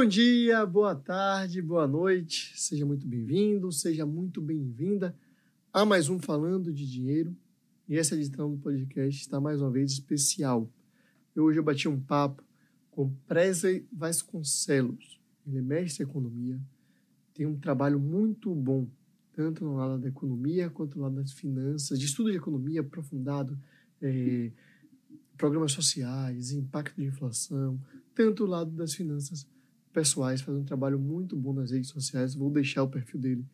Bom dia, boa tarde, boa noite. Seja muito bem-vindo, seja muito bem-vinda a mais um Falando de Dinheiro. E essa edição do podcast está mais uma vez especial. Eu hoje eu bati um papo com Presley Vasconcelos. Ele é mestre em economia, tem um trabalho muito bom, tanto no lado da economia quanto no lado das finanças, de estudo de economia aprofundado, é, programas sociais, impacto de inflação, tanto o lado das finanças pessoais, fazendo um trabalho muito bom nas redes sociais. Vou deixar o perfil dele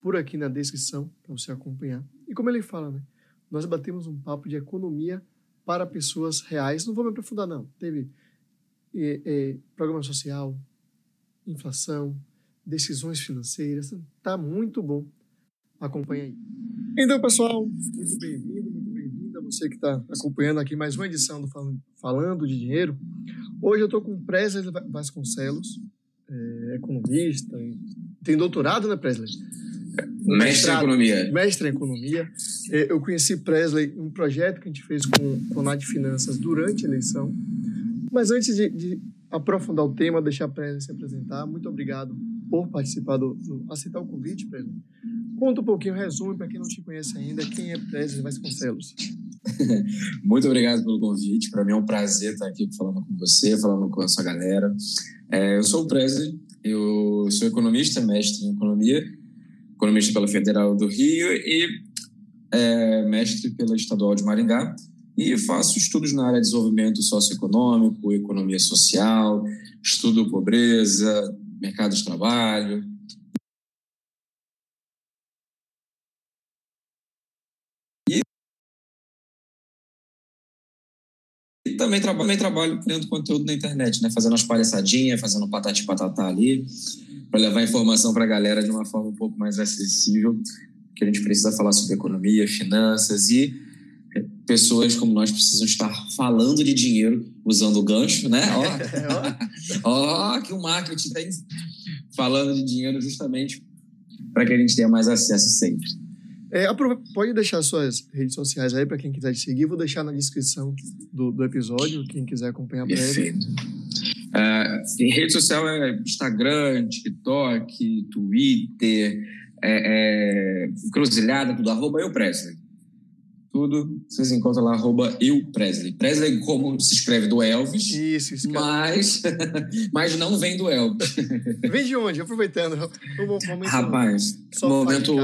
por aqui na descrição para você acompanhar. E como ele fala, né? Nós batemos um papo de economia para pessoas reais. Não vou me aprofundar, não. Teve é, é, programa social, inflação, decisões financeiras. Tá muito bom. Acompanha aí. Então, pessoal, muito bem-vindo. Você que está acompanhando aqui mais uma edição do Falando de Dinheiro. Hoje eu estou com o Presley Vasconcelos, é, economista, tem doutorado, né, Presley? Mestre em Economia. Mestre em Economia. É, eu conheci Presley em um projeto que a gente fez com, com a NAD Finanças durante a eleição. Mas antes de, de aprofundar o tema, deixar a Presley se apresentar, muito obrigado por participar do, do aceitar o convite, Presley. Conta um pouquinho, resume para quem não te conhece ainda, quem é Presley Vasconcelos. Muito obrigado pelo convite. Para mim é um prazer estar aqui falando com você, falando com a sua galera. É, eu sou o Presley, eu sou economista, mestre em economia, economista pela Federal do Rio e é, mestre pela Estadual de Maringá. E faço estudos na área de desenvolvimento socioeconômico, economia social, estudo pobreza, mercado de trabalho, também, tra também trabalho criando conteúdo na internet, né? Fazendo umas palhaçadinhas, fazendo patati patatá ali, para levar informação para a galera de uma forma um pouco mais acessível, que a gente precisa falar sobre economia, finanças e é, pessoas como nós precisam estar falando de dinheiro usando o gancho, né? Ó, oh, que o marketing está falando de dinheiro justamente para que a gente tenha mais acesso sempre. É, pode deixar suas redes sociais aí para quem quiser te seguir. Vou deixar na descrição do, do episódio, quem quiser acompanhar Perfeito. Uh, rede social é Instagram, TikTok, Twitter, é, é, Cruzilhada, tudo, arroba eu Presley tudo, vocês encontram lá, arroba eu Presley. Presley como se escreve do Elvis. Isso, isso. Mas, mas não vem do Elvis. Vem de onde? Aproveitando. Momento, Rapaz, momento...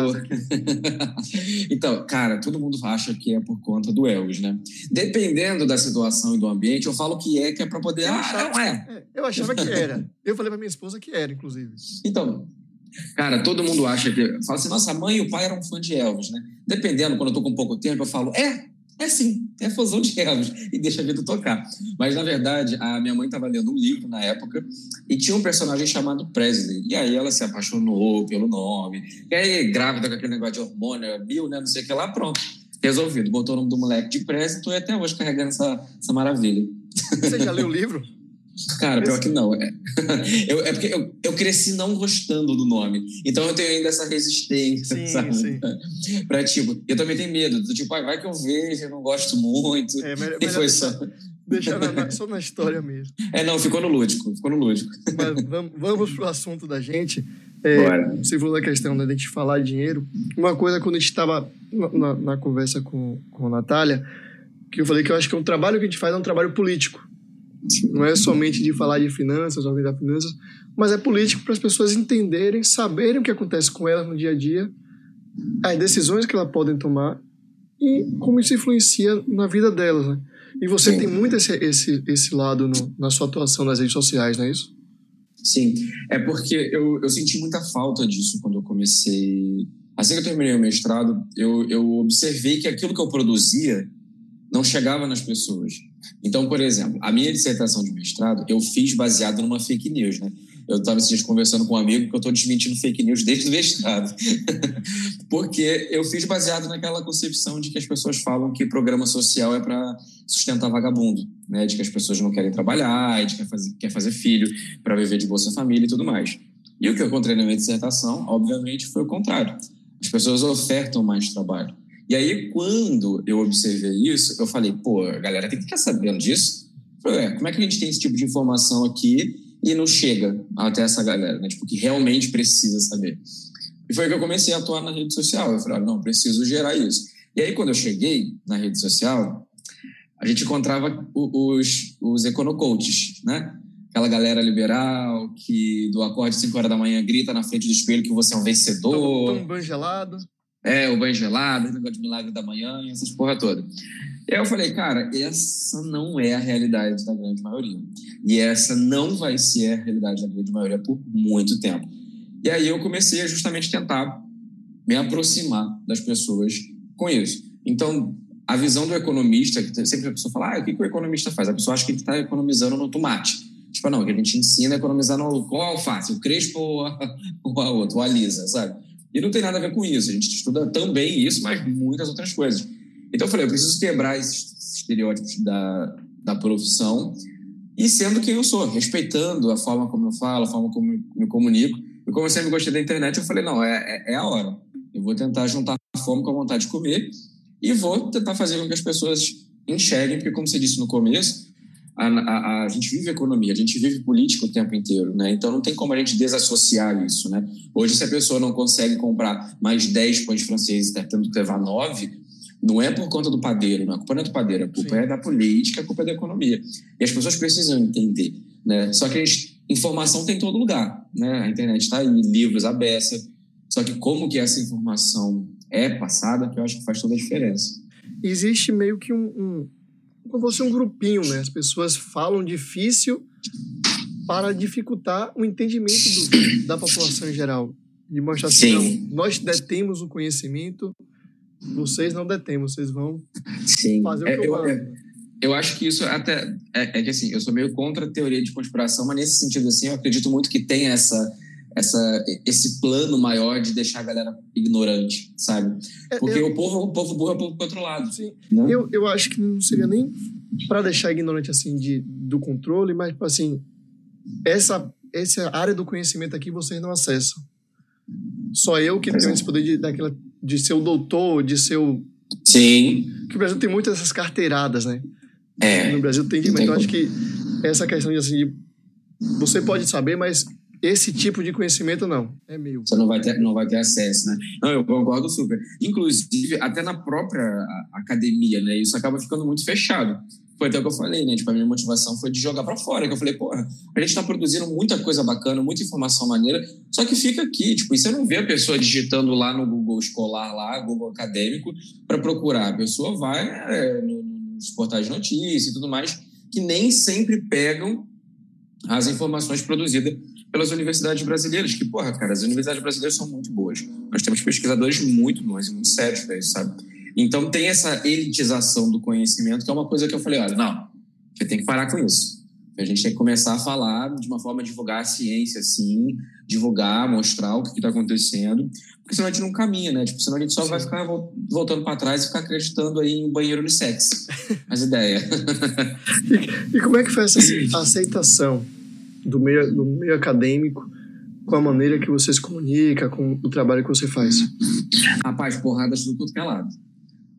então, cara, todo mundo acha que é por conta do Elvis, né? Dependendo da situação e do ambiente, eu falo que é, que é para poder... Eu ah, achava, não é. é. Eu achava que era. Eu falei pra minha esposa que era, inclusive. Então, Cara, todo mundo acha que. Fala assim, nossa, a mãe e o pai eram fã de Elvis, né? Dependendo, quando eu tô com pouco tempo, eu falo, é, é sim, é fãzão de Elvis, e deixa a vida tocar. Mas, na verdade, a minha mãe estava lendo um livro na época e tinha um personagem chamado Presley. E aí ela se apaixonou pelo nome. E aí, grávida com aquele negócio de hormônio, mil, né? Não sei o que lá, pronto. Resolvido. Botou o nome do moleque de Presley e tô até hoje carregando essa, essa maravilha. Você já leu o livro? Cara, pior que não. É, eu, é porque eu, eu cresci não gostando do nome. Então eu tenho ainda essa resistência, sim, sabe? Sim. Pra, tipo, eu também tenho medo. Tipo, ah, vai que eu vejo, eu não gosto muito. É, melhor, e foi só. Deixar na, só na história mesmo. É, não, ficou no lúdico. Ficou no lúdico. Mas vamos, vamos pro assunto da gente. É, você falou da questão né, de a gente falar de dinheiro. Uma coisa, quando a gente estava na, na, conversa com, com a Natália, que eu falei que eu acho que o trabalho que a gente faz é um trabalho político. Não é somente de falar de finanças, organizar finanças, mas é político para as pessoas entenderem, saberem o que acontece com elas no dia a dia, as decisões que elas podem tomar e como isso influencia na vida delas. Né? E você Sim. tem muito esse, esse, esse lado no, na sua atuação nas redes sociais, não é isso? Sim, é porque eu, eu senti muita falta disso quando eu comecei. Assim que eu terminei o mestrado, eu, eu observei que aquilo que eu produzia não chegava nas pessoas. Então, por exemplo, a minha dissertação de mestrado eu fiz baseado numa fake news, né? Eu estava esses dias conversando com um amigo que eu estou desmentindo fake news desde o mestrado. Porque eu fiz baseado naquela concepção de que as pessoas falam que programa social é para sustentar vagabundo, né? De que as pessoas não querem trabalhar, de que fazer, quer fazer filho para viver de Bolsa Família e tudo mais. E o que eu encontrei na minha dissertação, obviamente, foi o contrário. As pessoas ofertam mais trabalho. E aí, quando eu observei isso, eu falei, pô, a galera tem que ficar sabendo disso. Falei, é, como é que a gente tem esse tipo de informação aqui e não chega até essa galera, né? Tipo, que realmente precisa saber. E foi que eu comecei a atuar na rede social. Eu falei, não, preciso gerar isso. E aí, quando eu cheguei na rede social, a gente encontrava os, os econocoaches, né? Aquela galera liberal que do acorde 5 horas da manhã grita na frente do espelho que você é um vencedor. Toma um banho gelado. É, o banho gelado, o negócio de milagre da manhã, essas porra toda. Eu falei, cara, essa não é a realidade da grande maioria. E essa não vai ser a realidade da grande maioria por muito tempo. E aí eu comecei a justamente tentar me aproximar das pessoas com isso. Então, a visão do economista, que sempre a pessoa fala, ah, o que, que o economista faz? A pessoa acha que ele está economizando no tomate. Tipo, não, que a gente ensina a economizar no qual alface, o crespo ou a, ou a outra, sabe? E não tem nada a ver com isso. A gente estuda também isso, mas muitas outras coisas. Então eu falei, eu preciso quebrar esses estereótipos da, da profissão e sendo quem eu sou, respeitando a forma como eu falo, a forma como eu me comunico. E como eu sempre gostei da internet, eu falei, não, é, é, é a hora. Eu vou tentar juntar a fome com a vontade de comer e vou tentar fazer com que as pessoas enxerguem, porque como você disse no começo, a, a, a, gente vive economia, a gente vive política o tempo inteiro, né? Então não tem como a gente desassociar isso, né? Hoje, se a pessoa não consegue comprar mais 10 pães franceses, tá tendo que levar 9, não é por conta do padeiro, não. a culpa não é do padeiro, a culpa Sim. é da política, a culpa é da economia. E as pessoas precisam entender, né? Só que a gente, informação tem em todo lugar, né? A internet está aí, livros, a beça. Só que como que essa informação é passada, que eu acho que faz toda a diferença. Existe meio que um, um como fosse um grupinho, né? As pessoas falam difícil para dificultar o entendimento do, da população em geral. E mostrar assim, não, nós detemos o conhecimento, vocês não detêm, vocês vão Sim. fazer o que é, eu, eu, eu acho que isso até é, é, que assim, eu sou meio contra a teoria de conspiração, mas nesse sentido assim, eu acredito muito que tem essa essa esse plano maior de deixar a galera ignorante, sabe? É, Porque eu, o povo, o povo burro é o povo pro outro lado. Sim. Né? Eu, eu acho que não seria nem para deixar ignorante assim de do controle, mas tipo assim, essa essa área do conhecimento aqui vocês não acessam. Só eu que tenho esse poder de daquela de ser o doutor, de ser o. Sim. Que o Brasil tem muitas dessas carteiradas, né? É. No Brasil tem, mas eu acho que essa questão de assim, você pode saber, mas esse tipo de conhecimento não, é meu. Você não vai ter, não vai ter acesso, né? Não, eu concordo super. Inclusive, até na própria academia, né? Isso acaba ficando muito fechado foi até o que eu falei, né? Tipo, a minha motivação foi de jogar para fora. Que eu falei, porra, a gente tá produzindo muita coisa bacana, muita informação maneira, só que fica aqui, tipo, e você não vê a pessoa digitando lá no Google escolar, lá, Google acadêmico, para procurar. A pessoa vai é, nos portais de notícia e tudo mais, que nem sempre pegam as informações produzidas pelas universidades brasileiras, que, porra, cara, as universidades brasileiras são muito boas. Nós temos pesquisadores muito bons e muito sérios para isso, sabe? Então tem essa elitização do conhecimento, que é uma coisa que eu falei, olha, não, você tem que parar com isso. A gente tem que começar a falar de uma forma divulgar a ciência, sim, divulgar, mostrar o que está acontecendo, porque senão a gente não caminha, né? Tipo, senão a gente só sim. vai ficar voltando para trás e ficar acreditando aí em um banheiro unissex. As ideias. e, e como é que foi essa aceitação do meio, do meio acadêmico com a maneira que você se comunica, com o trabalho que você faz? Rapaz, porradas tudo que é lado.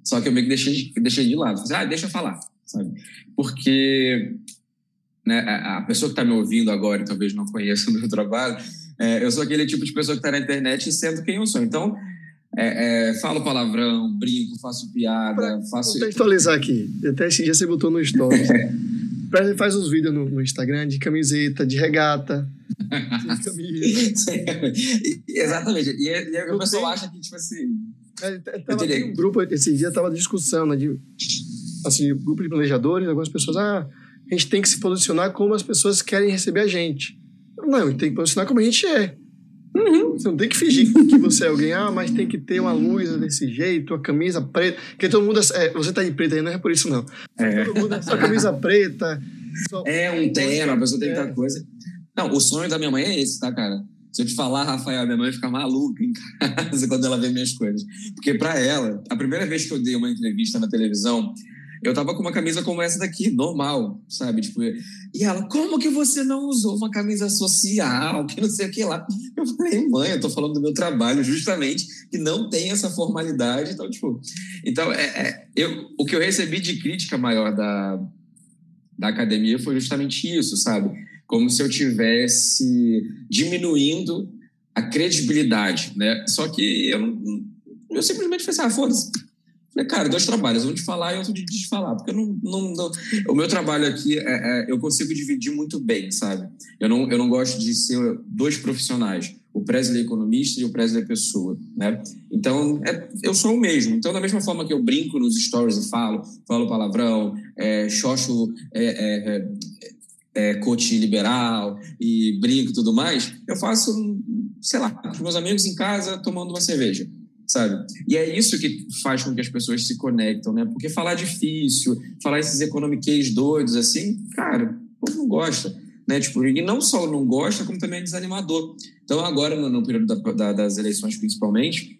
Só que eu meio que deixei, deixei de lado. Falei, ah, deixa eu falar, sabe? Porque né, a pessoa que está me ouvindo agora e talvez não conheça o meu trabalho, é, eu sou aquele tipo de pessoa que está na internet sendo quem eu sou. Então, é, é, falo palavrão, brinco, faço piada, pra faço... contextualizar aqui, até esse dia você botou no stories. Ele faz uns vídeos no, no, Instagram de camiseta, de regata, de camisa. Exatamente. E, e a pessoa acha que, tipo assim é, tava, um grupo, esse dia tava discussão, né? De, assim, grupo de planejadores, algumas pessoas, ah, a gente tem que se posicionar como as pessoas querem receber a gente. Não, a gente tem que posicionar como a gente é. Uhum. Você não tem que fingir que você é alguém, ah, mas tem que ter uma luz desse jeito, a camisa preta. Porque todo mundo. É, você tá de preta aí, não é por isso, não. É. Todo mundo é só camisa preta. Só... É um tema, a pessoa tem que é. coisa. Não, o sonho da minha mãe é esse, tá, cara? Se eu te falar, Rafael, minha mãe fica maluca em casa quando ela vê minhas coisas. Porque para ela, a primeira vez que eu dei uma entrevista na televisão, eu tava com uma camisa como essa daqui, normal, sabe? Tipo, e ela, como que você não usou uma camisa social, que não sei o que lá? Eu falei, mãe, eu tô falando do meu trabalho, justamente, que não tem essa formalidade. Então, tipo, então, é, é eu, o que eu recebi de crítica maior da, da academia foi justamente isso, sabe? como se eu tivesse diminuindo a credibilidade, né? Só que eu, eu simplesmente falei assim, ah, foda-se. Falei, cara, dois trabalhos, um de falar e outro de desfalar, porque eu não, não, não, o meu trabalho aqui, é, é, eu consigo dividir muito bem, sabe? Eu não, eu não gosto de ser dois profissionais, o Presley economista e o Presley pessoa, né? Então, é, eu sou o mesmo. Então, da mesma forma que eu brinco nos stories e falo, falo palavrão, é, xoxo é, é, é, coach liberal e brinco e tudo mais, eu faço, sei lá, com meus amigos em casa tomando uma cerveja sabe? E é isso que faz com que as pessoas se conectam, né? Porque falar difícil, falar esses economiquês doidos, assim, cara, o povo não gosta, né? Tipo, e não só não gosta, como também é desanimador. Então, agora, no, no período da, da, das eleições, principalmente,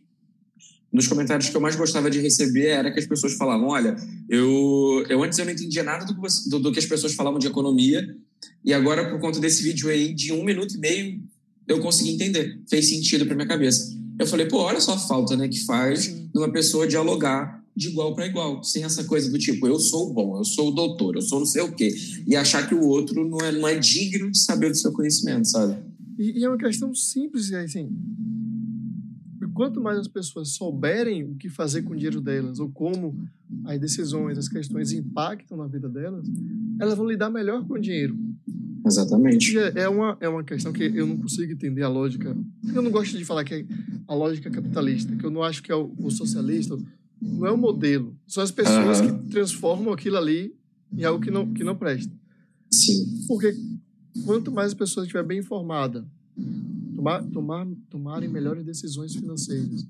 nos comentários que eu mais gostava de receber era que as pessoas falavam, olha, eu, eu antes eu não entendia nada do, do, do que as pessoas falavam de economia, e agora, por conta desse vídeo aí, de um minuto e meio, eu consegui entender. Fez sentido para minha cabeça. Eu falei, pô, olha só a falta né, que faz de uma pessoa dialogar de igual para igual, sem essa coisa do tipo, eu sou bom, eu sou o doutor, eu sou não sei o quê, e achar que o outro não é, não é digno de saber do seu conhecimento, sabe? E, e é uma questão simples, assim, quanto mais as pessoas souberem o que fazer com o dinheiro delas, ou como as decisões, as questões impactam na vida delas, elas vão lidar melhor com o dinheiro. Exatamente. É, é uma, é uma questão que eu não consigo entender a lógica. Eu não gosto de falar que é a lógica capitalista, que eu não acho que é o, o socialista. Não é o modelo. São as pessoas uhum. que transformam aquilo ali em algo que não, que não presta. Sim. Porque quanto mais as pessoas estiver bem informadas, tomar, tomar, tomarem melhores decisões financeiras,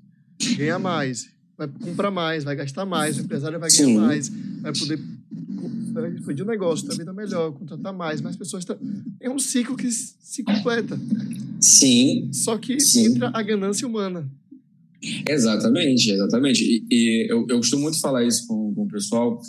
ganhar mais, vai comprar mais, vai gastar mais, o empresário vai ganhar Sim. mais, vai poder expandir o negócio, ter vida melhor, contratar mais, mais pessoas. Tá... É um ciclo que se completa. Sim. Só que sim. entra a ganância humana. Exatamente, exatamente. E, e eu, eu, costumo muito falar isso com, com o pessoal,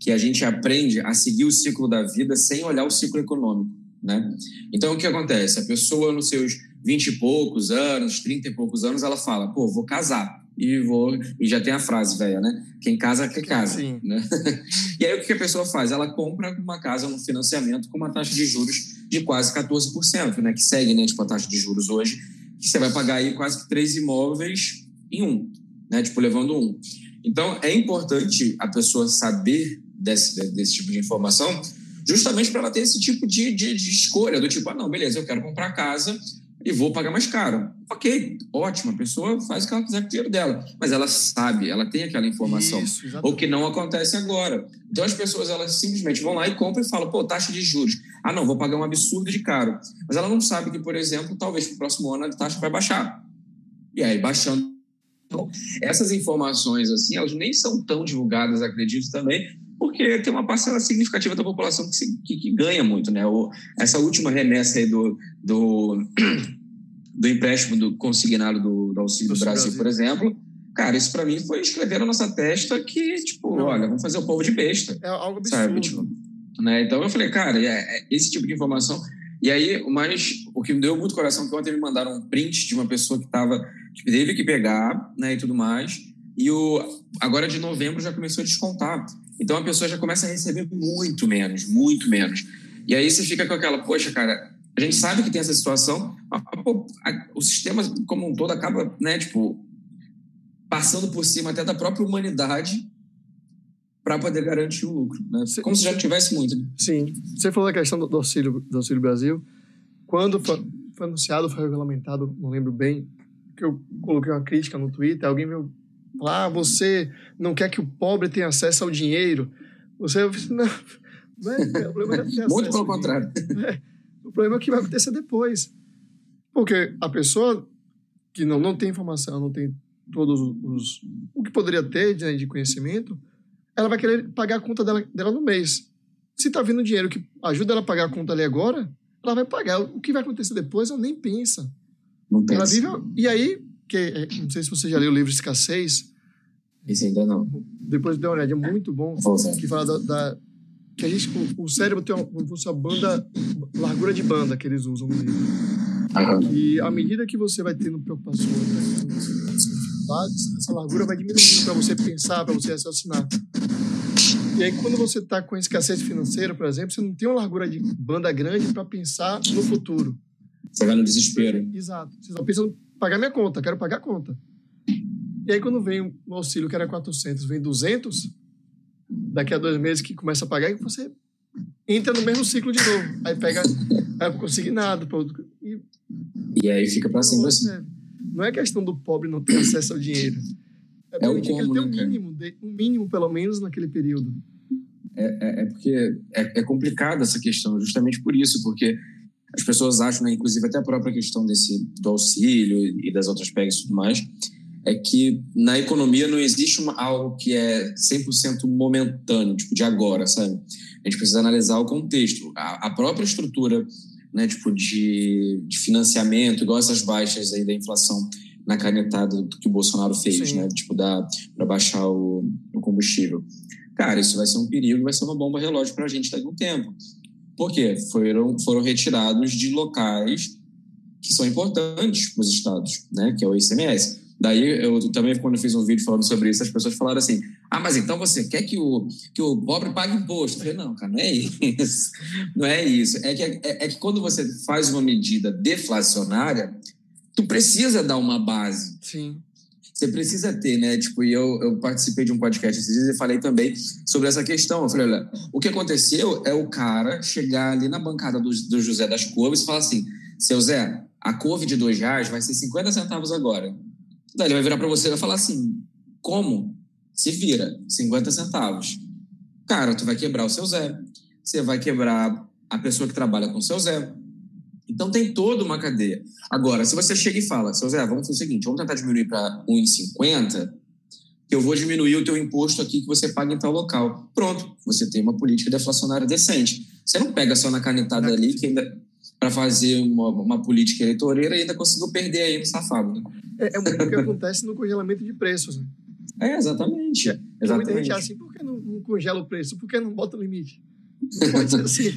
que a gente aprende a seguir o ciclo da vida sem olhar o ciclo econômico, né? Então, o que acontece? A pessoa, nos seus 20 e poucos anos, 30 e poucos anos, ela fala, pô, vou casar e vou e já tem a frase velha, né? Quem casa quer casa, Sim. né? e aí o que a pessoa faz? Ela compra uma casa no financiamento com uma taxa de juros de quase 14%, né? Que segue, né, tipo a taxa de juros hoje, que você vai pagar aí quase que três imóveis em um, né? Tipo levando um. Então é importante a pessoa saber desse, desse tipo de informação, justamente para ela ter esse tipo de, de, de escolha do tipo, ah, não, beleza, eu quero comprar casa e vou pagar mais caro. Ok, ótimo, a pessoa faz o que ela quiser com o dinheiro dela, mas ela sabe, ela tem aquela informação, Isso, o que não acontece agora. Então as pessoas elas simplesmente vão lá e compram e falam, pô, taxa de juros. Ah, não, vou pagar um absurdo de caro. Mas ela não sabe que, por exemplo, talvez para o próximo ano a taxa vai baixar. E aí, baixando. Então, essas informações, assim, elas nem são tão divulgadas, acredito também, porque tem uma parcela significativa da população que, se, que, que ganha muito, né? O, essa última remessa aí do, do, do empréstimo do consignado do, do Auxílio do Brasil, Brasil, por exemplo, cara, isso para mim foi escrever na nossa testa que, tipo, Não. olha, vamos fazer o povo de besta. É algo absurdo. Sabe? Tipo, né? Então eu falei, cara, é, é esse tipo de informação. E aí, o mais, o que me deu muito coração, que ontem me mandaram um print de uma pessoa que tava, que teve que pegar, né, e tudo mais. E o, agora de novembro já começou a descontar. Então a pessoa já começa a receber muito menos, muito menos. E aí você fica com aquela, poxa, cara, a gente sabe que tem essa situação, o sistema como um todo acaba, né, tipo, passando por cima até da própria humanidade para poder garantir o lucro, né? Como se já tivesse muito. Né? Sim. Você falou da questão do auxílio, do auxílio Brasil. Quando foi, foi anunciado, foi regulamentado, não lembro bem, que eu coloquei uma crítica no Twitter, alguém me ah, você não quer que o pobre tenha acesso ao dinheiro. Você não, não é, o problema é Muito pelo contrário. É, o problema é o que vai acontecer depois. Porque a pessoa que não, não tem informação, não tem todos os. o que poderia ter de, né, de conhecimento, ela vai querer pagar a conta dela, dela no mês. Se está vindo dinheiro que ajuda ela a pagar a conta ali agora, ela vai pagar. O que vai acontecer depois, ela nem pensa. Não pensa. Ela vive, e aí, é, não sei se você já leu o livro Escassez, esse ainda não. Depois dê uma olhada, é muito bom. Que fala da, da, que a gente, o, o cérebro tem uma, uma banda, largura de banda que eles usam no livro. Uhum. E à medida que você vai tendo preocupações, né, essa largura vai diminuindo para você pensar, para você raciocinar. E aí, quando você está com escassez financeira, por exemplo, você não tem uma largura de banda grande para pensar no futuro. Você vai no desespero. Exato. Você só pensa em pagar minha conta, quero pagar a conta. E aí, quando vem o auxílio que era 400, vem 200, daqui a dois meses que começa a pagar, e você entra no mesmo ciclo de novo. Aí pega, aí não consegui nada. E, e aí fica para cima assim. Não é questão do pobre não ter acesso ao dinheiro. É, é o como, que ele tem um né, mínimo, um mínimo, pelo menos, naquele período. É, é, é porque é, é complicada essa questão, justamente por isso, porque as pessoas acham, né, inclusive até a própria questão desse do auxílio e das outras pegas e tudo mais, é que na economia não existe uma, algo que é 100% momentâneo, tipo de agora, sabe? A gente precisa analisar o contexto. A, a própria estrutura né, tipo de, de, financiamento, igual essas baixas aí da inflação na canetada que o Bolsonaro fez, Sim. né? Tipo, para baixar o, o, combustível. Cara, isso vai ser um perigo, vai ser uma bomba relógio para a gente daqui a um tempo. Por quê? Foram, foram retirados de locais que são importantes para os estados, né? Que é o ICMS. Daí, eu também, quando eu fiz um vídeo falando sobre isso, as pessoas falaram assim: ah, mas então você quer que o, que o pobre pague imposto? Eu falei: não, cara, não é isso. Não é isso. É que, é, é que quando você faz uma medida deflacionária, tu precisa dar uma base. Sim. Você precisa ter, né? Tipo, e eu, eu participei de um podcast esses dias e falei também sobre essa questão. Eu falei: olha, o que aconteceu é o cara chegar ali na bancada do, do José das Couves e falar assim: seu Zé, a couve de dois reais vai ser 50 centavos agora. Daí ele vai virar para você e vai falar assim: como? Se vira, 50 centavos. Cara, tu vai quebrar o seu Zé. Você vai quebrar a pessoa que trabalha com o seu Zé. Então tem toda uma cadeia. Agora, se você chega e fala, seu Zé, vamos fazer o seguinte, vamos tentar diminuir para 1,50, que eu vou diminuir o teu imposto aqui que você paga em tal local. Pronto, você tem uma política deflacionária decente. Você não pega só na canetada ali que ainda para fazer uma, uma, política eleitoreira e ainda conseguiu perder aí no safado. Né? É, é o que acontece no congelamento de preços. Né? É, exatamente. É, exatamente. Muita gente assim, por que não, não congela o preço? Por que não bota o limite? Pode ser assim.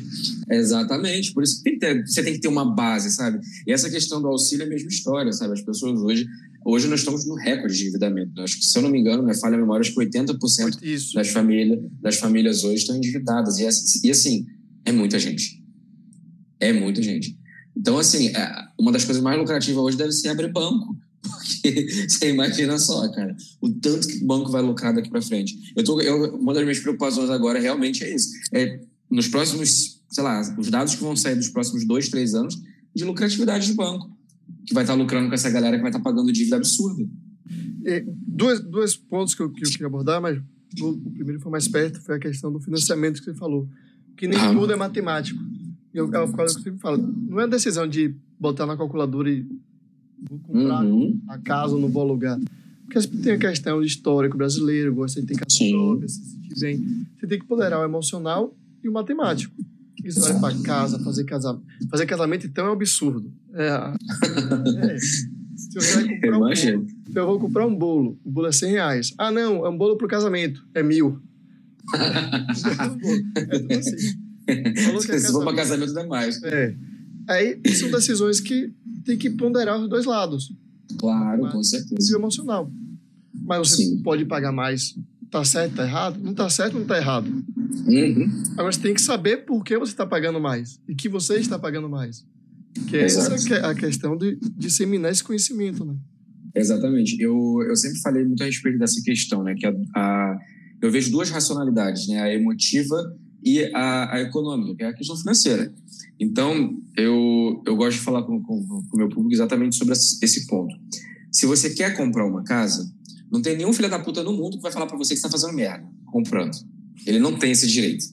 Exatamente, por isso que tem ter, você tem que ter uma base, sabe? E essa questão do auxílio é a mesma história, sabe? As pessoas hoje, hoje nós estamos no recorde de endividamento. Acho que, se eu não me engano, minha falha memória, acho que 80% isso. das famílias, das famílias hoje estão endividadas. E, e assim, é muita gente. É muita gente. Então, assim, é, uma das coisas mais lucrativas hoje deve ser abrir banco. Porque você imagina só, cara, o tanto que o banco vai lucrar daqui para frente. Eu tô, eu, uma das minhas preocupações agora realmente é isso. É, nos próximos, sei lá, os dados que vão sair dos próximos dois, três anos de lucratividade de banco, que vai estar tá lucrando com essa galera que vai estar tá pagando dívida absurda. É, dois, dois pontos que eu, que eu queria abordar, mas o, o primeiro foi mais perto, foi a questão do financiamento que você falou. Que nem ah. tudo é matemático. Eu, eu, eu sempre falo, não é decisão de botar na calculadora e vou comprar uhum. a casa ou não vou alugar. Porque tem a questão de histórico brasileiro, gosta de ter casa própria, se sentir bem. Você tem que ponderar o emocional e o matemático. Isso vai para casa, fazer casamento. Fazer casamento, então, é um absurdo. É, é. Se eu, comprar um bolo, eu vou comprar um bolo, o bolo é 100 reais. Ah, não, é um bolo para o casamento, é mil. é tudo assim. Se for para casamento, não é mais. É. Aí são decisões que tem que ponderar os dois lados. Claro, com certeza. E emocional. Mas você Sim. pode pagar mais. Tá certo, tá errado? Não tá certo, não tá errado. Uhum. Agora você tem que saber por que você está pagando mais e que você está pagando mais. Que é Exato. essa é a questão de disseminar esse conhecimento, né? Exatamente. Eu, eu sempre falei muito a respeito dessa questão, né? Que a, a eu vejo duas racionalidades, né? A emotiva e a, a econômica, que é a questão financeira. Então, eu, eu gosto de falar com o meu público exatamente sobre esse ponto. Se você quer comprar uma casa, não tem nenhum filho da puta no mundo que vai falar para você que está fazendo merda comprando. Ele não tem esse direito.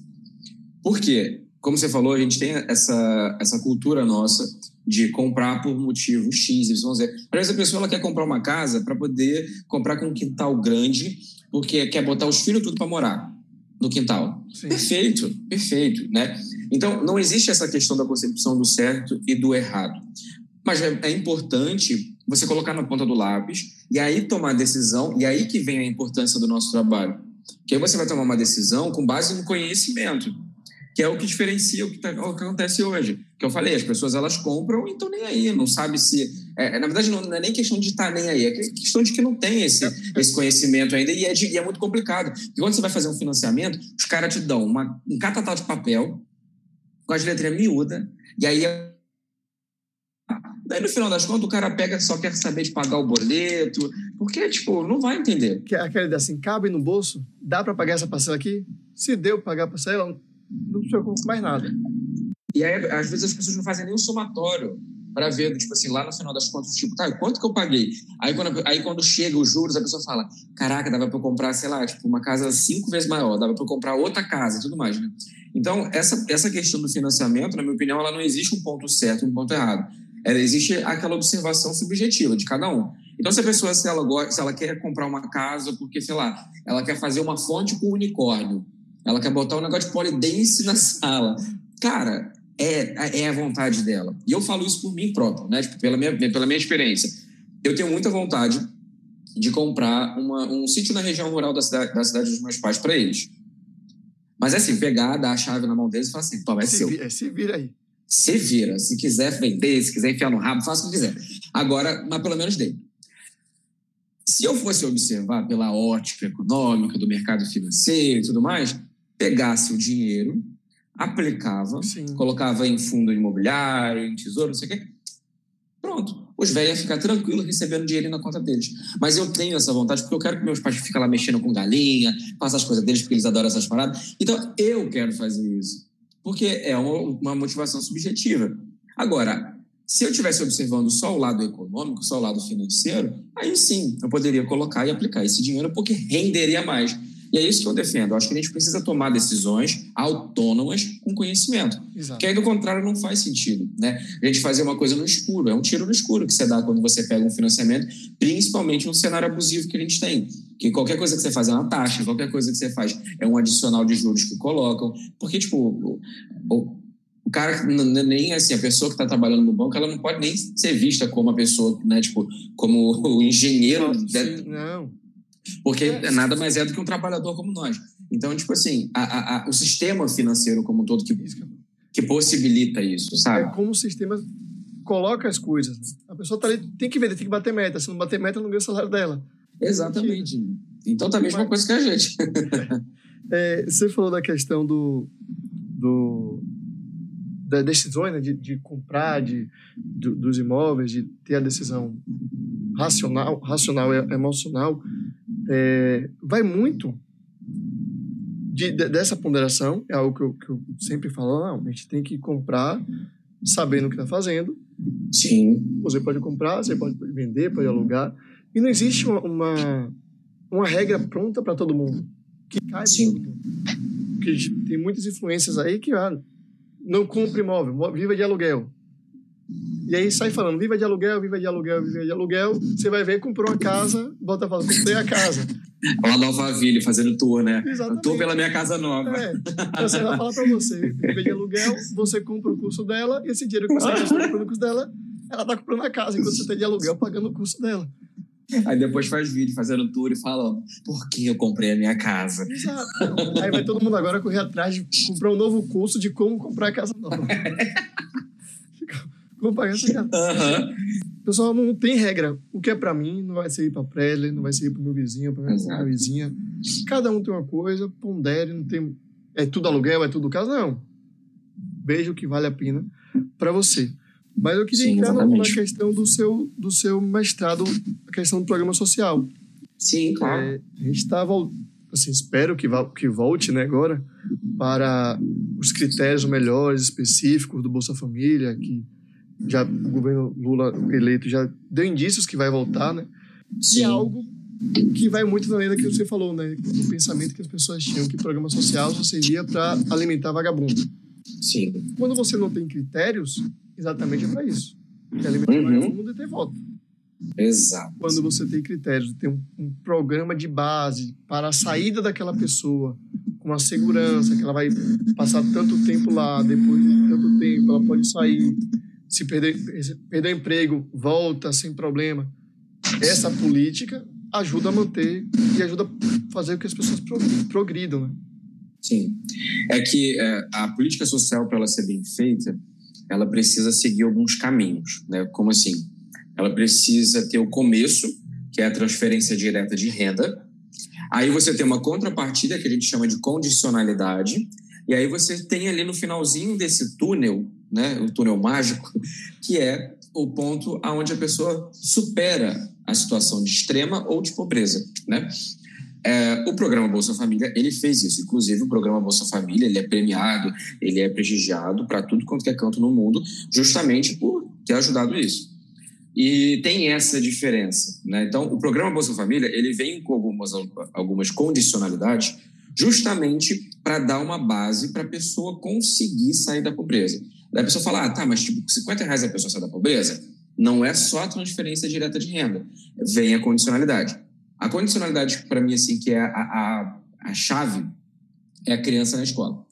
Por quê? Como você falou, a gente tem essa, essa cultura nossa de comprar por motivo X, Y, Z. Às vezes a pessoa ela quer comprar uma casa para poder comprar com um quintal grande, porque quer botar os filhos tudo para morar no quintal. Sim. Perfeito, perfeito, né? Então, não existe essa questão da concepção do certo e do errado. Mas é, é importante você colocar na ponta do lápis e aí tomar a decisão, e aí que vem a importância do nosso trabalho. Que aí você vai tomar uma decisão com base no conhecimento, que é o que diferencia o que, tá, o que acontece hoje. Que eu falei, as pessoas elas compram e estão nem aí, não sabe se É, na verdade, não, não, é nem questão de estar nem aí, é questão de que não tem esse, esse conhecimento ainda e é, de, e é muito complicado. E quando você vai fazer um financiamento, os caras te dão uma, um catatal de papel com as letrinhas miúdas, e aí Daí, no final das contas, o cara pega só quer saber de pagar o boleto, porque, tipo, não vai entender. Que, aquela ideia assim, cabe no bolso? Dá para pagar essa parcela aqui? Se deu para pagar a parcela, não precisa com mais nada. E aí, às vezes, as pessoas não fazem nem o somatório para ver, tipo assim, lá no final das contas, tipo, tá, quanto que eu paguei? Aí quando, aí quando chega os juros, a pessoa fala, caraca, dava para eu comprar, sei lá, tipo, uma casa cinco vezes maior, dava para eu comprar outra casa e tudo mais, né? Então, essa, essa questão do financiamento, na minha opinião, ela não existe um ponto certo e um ponto errado. Ela existe aquela observação subjetiva de cada um. Então, se a pessoa, se ela, gosta, se ela quer comprar uma casa porque, sei lá, ela quer fazer uma fonte com unicórnio, ela quer botar um negócio de polidense na sala, cara, é, é a vontade dela. E eu falo isso por mim próprio, né? Tipo, pela, minha, pela minha experiência. Eu tenho muita vontade de comprar uma, um sítio na região rural da cidade, da cidade dos meus pais para eles. Mas é assim, pegar, dar a chave na mão deles e falar assim, toma, é se seu. Vira, se vira aí. Se vira. Se quiser vender, se quiser enfiar no rabo, faça o que quiser. Agora, mas pelo menos dê. Se eu fosse observar pela ótica econômica do mercado financeiro e tudo mais, pegasse o dinheiro aplicava, Sim. colocava em fundo imobiliário, em tesouro, não sei o quê. Pronto. Os velhos iam ficar tranquilos recebendo dinheiro na conta deles. Mas eu tenho essa vontade porque eu quero que meus pais fiquem lá mexendo com galinha, façam as coisas deles porque eles adoram essas paradas. Então eu quero fazer isso. Porque é uma, uma motivação subjetiva. Agora, se eu estivesse observando só o lado econômico, só o lado financeiro, aí sim eu poderia colocar e aplicar esse dinheiro porque renderia mais. E é isso que eu defendo. Eu acho que a gente precisa tomar decisões autônomas com conhecimento. Exato. Porque aí, do contrário, não faz sentido. Né? A gente fazer uma coisa no escuro. É um tiro no escuro que você dá quando você pega um financiamento, principalmente no cenário abusivo que a gente tem. Que qualquer coisa que você faz é uma taxa, qualquer coisa que você faz é um adicional de juros que colocam. Porque, tipo, o, o, o cara, nem assim, a pessoa que está trabalhando no banco, ela não pode nem ser vista como a pessoa, né, tipo, como o engenheiro. Não, sim, não porque é. nada mais é do que um trabalhador como nós. Então, tipo assim, a, a, a, o sistema financeiro como um todo que, que possibilita isso, sabe? É como o sistema coloca as coisas. Né? A pessoa tá ali, tem que vender, tem que bater meta. Se não bater meta, não ganha o salário dela. Exatamente. Então tá a mesma coisa que a gente. é, você falou da questão do, do das decisões né, de, de comprar de, de, dos imóveis, de ter a decisão racional, racional e emocional é, vai muito de, de, dessa ponderação, é algo que eu, que eu, sempre falo, não, a gente tem que comprar sabendo o que está fazendo. Sim. Você pode comprar, você pode vender, pode alugar. E não existe uma, uma, uma regra pronta para todo mundo, que cai Sim. todo mundo. Porque tem muitas influências aí que ah, não compre imóvel, viva de aluguel. E aí sai falando, viva de aluguel, viva de aluguel, viva de aluguel. Você vai ver, comprou uma casa, volta a falar, comprei a casa. Uma nova vila fazendo tour, né? Exatamente. Tour pela minha casa nova. É. Então, você vai falar pra você, viva de aluguel, você compra o curso dela, e esse dinheiro que você gastou comprando o curso dela, ela tá comprando a casa, enquanto você tem tá de aluguel pagando o curso dela. Aí depois faz vídeo fazendo tour e falando por que eu comprei a minha casa. Exato. Aí vai todo mundo agora correr atrás de comprar um novo curso de como comprar a casa nova. Vou pagar essa casa. Uhum. Pessoal, não tem regra. O que é para mim não vai ser para Presley, não vai ser para meu vizinho, para minha vizinha. Cada um tem uma coisa, pondere, não tem. É tudo aluguel, é tudo casa, não. Veja o que vale a pena para você. Mas eu queria Sim, entrar exatamente. na questão do seu, do seu mestrado, a questão do programa social. Sim, claro. É, a gente estava, assim, espero que, que volte, né, agora, para os critérios melhores, específicos do Bolsa Família, que já o governo Lula eleito já deu indícios que vai voltar, né? Sim. E é algo que vai muito na linha que você falou, né? O pensamento que as pessoas tinham que programa social só servia para alimentar vagabundo. Sim. Quando você não tem critérios, exatamente é para isso. É alimentar uhum. vagabundo e ter voto. Exato. Quando você tem critérios, tem um, um, programa de base para a saída daquela pessoa, com a segurança, que ela vai passar tanto tempo lá, depois de tanto tempo, ela pode sair, se perder, perder o emprego, volta sem problema. Essa política ajuda a manter e ajuda a fazer com que as pessoas progridam. Né? Sim. É que é, a política social, para ela ser bem feita, ela precisa seguir alguns caminhos. Né? Como assim? ela precisa ter o começo, que é a transferência direta de renda. Aí você tem uma contrapartida que a gente chama de condicionalidade. E aí você tem ali no finalzinho desse túnel, né, o túnel mágico, que é o ponto aonde a pessoa supera a situação de extrema ou de pobreza, né? É, o programa Bolsa Família ele fez isso, inclusive o programa Bolsa Família ele é premiado, ele é prestigiado para tudo quanto é canto no mundo, justamente por ter ajudado isso. E tem essa diferença, né? Então, o programa Bolsa Família ele vem com algumas algumas condicionalidades, justamente para dar uma base para a pessoa conseguir sair da pobreza. Daí a pessoa fala, ah, tá, mas tipo, 50 reais a pessoa sai da pobreza? Não é só a transferência direta de renda, vem a condicionalidade. A condicionalidade, para mim, assim, que é a, a, a chave, é a criança na escola.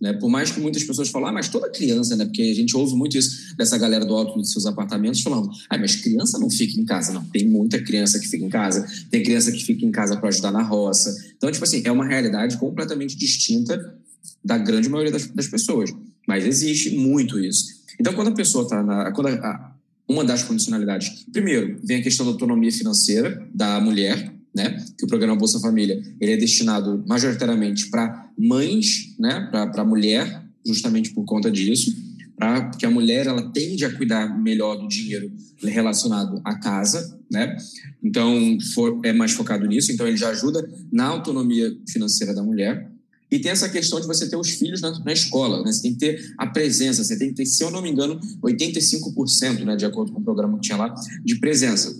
Né? Por mais que muitas pessoas falem, ah, mas toda criança, né? Porque a gente ouve muito isso dessa galera do alto dos seus apartamentos falando, ah, mas criança não fica em casa. Não, tem muita criança que fica em casa, tem criança que fica em casa para ajudar na roça. Então, tipo assim, é uma realidade completamente distinta da grande maioria das, das pessoas. Mas existe muito isso. Então, quando a pessoa está na. Quando a, uma das condicionalidades. Primeiro, vem a questão da autonomia financeira da mulher, né? Que o programa Bolsa Família ele é destinado majoritariamente para mães, né? Para mulher, justamente por conta disso, pra, porque a mulher ela tende a cuidar melhor do dinheiro relacionado à casa, né? Então for, é mais focado nisso. Então ele já ajuda na autonomia financeira da mulher. E tem essa questão de você ter os filhos na, na escola, né? Você tem que ter a presença, você tem que ter, se eu não me engano, 85%, né, de acordo com o programa que tinha lá, de presença.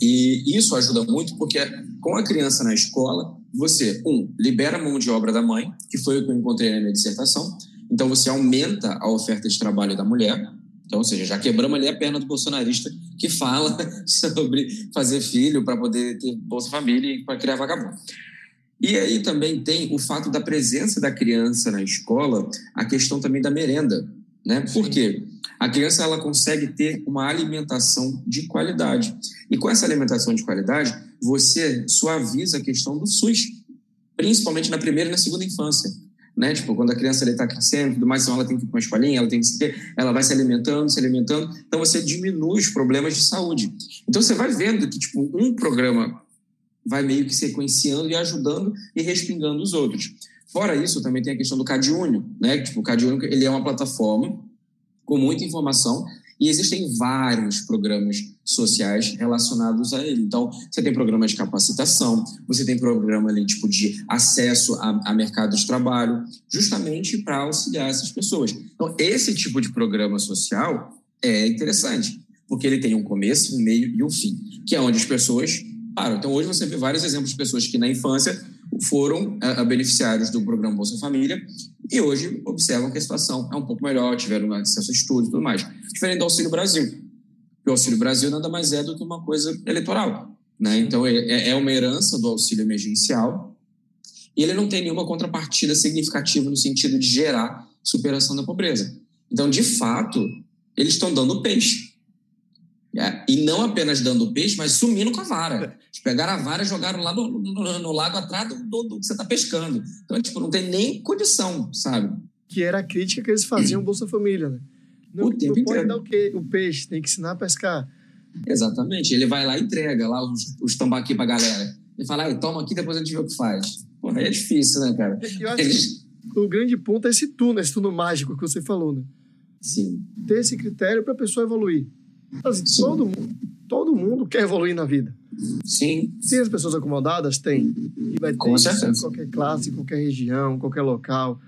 E isso ajuda muito porque com a criança na escola, você, um, libera a mão de obra da mãe, que foi o que eu encontrei na minha dissertação, então você aumenta a oferta de trabalho da mulher, então, ou seja, já quebramos ali a perna do bolsonarista que fala sobre fazer filho para poder ter Bolsa Família e para criar vagabundo. E aí também tem o fato da presença da criança na escola, a questão também da merenda, né? Por quê? A criança ela consegue ter uma alimentação de qualidade. E com essa alimentação de qualidade, você suaviza a questão do SUS, principalmente na primeira e na segunda infância. Né? Tipo, quando a criança está crescendo, tudo mais, então ela tem que ir para uma escolinha, ela tem que ter, ela vai se alimentando, se alimentando, então você diminui os problemas de saúde. Então você vai vendo que tipo um programa vai meio que sequenciando e ajudando e respingando os outros. Fora isso, também tem a questão do CadÚnio, né? Tipo, o CadÚnio, ele é uma plataforma com muita informação e existem vários programas sociais relacionados a ele. Então, você tem programa de capacitação, você tem programa ali, tipo, de acesso a, a mercado de trabalho, justamente para auxiliar essas pessoas. Então, esse tipo de programa social é interessante, porque ele tem um começo, um meio e um fim, que é onde as pessoas Claro, então hoje você vê vários exemplos de pessoas que na infância foram uh, beneficiários do programa Bolsa Família e hoje observam que a situação é um pouco melhor, tiveram acesso a estudo e tudo mais. Diferente do Auxílio Brasil. O Auxílio Brasil nada mais é do que uma coisa eleitoral. Né? Então, é, é, é uma herança do auxílio emergencial e ele não tem nenhuma contrapartida significativa no sentido de gerar superação da pobreza. Então, de fato, eles estão dando peixe. É, e não apenas dando peixe, mas sumindo com a vara. Eles pegaram a vara e jogaram lá no, no, no lago atrás do, do, do que você está pescando. Então, tipo, não tem nem condição, sabe? Que era a crítica que eles faziam ao Bolsa Família, né? Não, o tempo não pode dar o, quê? o peixe, tem que ensinar a pescar. Exatamente. Ele vai lá e entrega lá os, os tambaqui pra galera. Ele fala, ah, toma aqui, depois a gente vê o que faz. Porra, aí é difícil, né, cara? Eu acho Eles... que o grande ponto é esse túnel, esse túnel mágico que você falou, né? Sim. Ter esse critério para a pessoa evoluir. Todo, todo mundo quer evoluir na vida. Sim. Tem as pessoas acomodadas? Tem. E vai ter Com certeza. qualquer classe, qualquer região, qualquer local.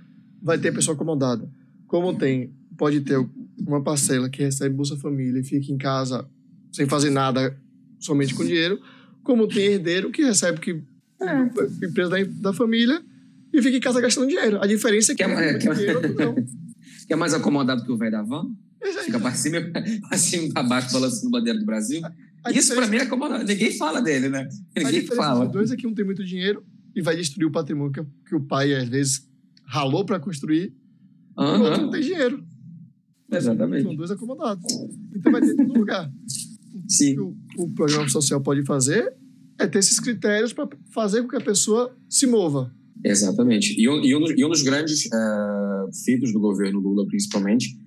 Vai ter pessoa acomodada. Como tem, pode ter uma parcela que recebe Bolsa Família e fica em casa sem fazer nada, somente com dinheiro. Como tem herdeiro que recebe que é. empresa da, da família e fica em casa gastando dinheiro. A diferença é que, que é, é, que é, dinheiro, não. que é mais acomodado que o velho da van? Fica para cima, para cima e para baixo, balançando bandeira do Brasil. A Isso para mim é como. Ninguém fala dele, né? Ninguém fala. Os dois é que um tem muito dinheiro e vai destruir o patrimônio que, o pai, às vezes, ralou para construir. Uhum. E o outro não tem dinheiro. Exatamente. São dois acomodados. Então vai ter em todo lugar. Sim. O que o, o programa social pode fazer é ter esses critérios para fazer com que a pessoa se mova. Exatamente. E um, e um, dos, e um dos grandes uh, feitos do governo Lula, principalmente,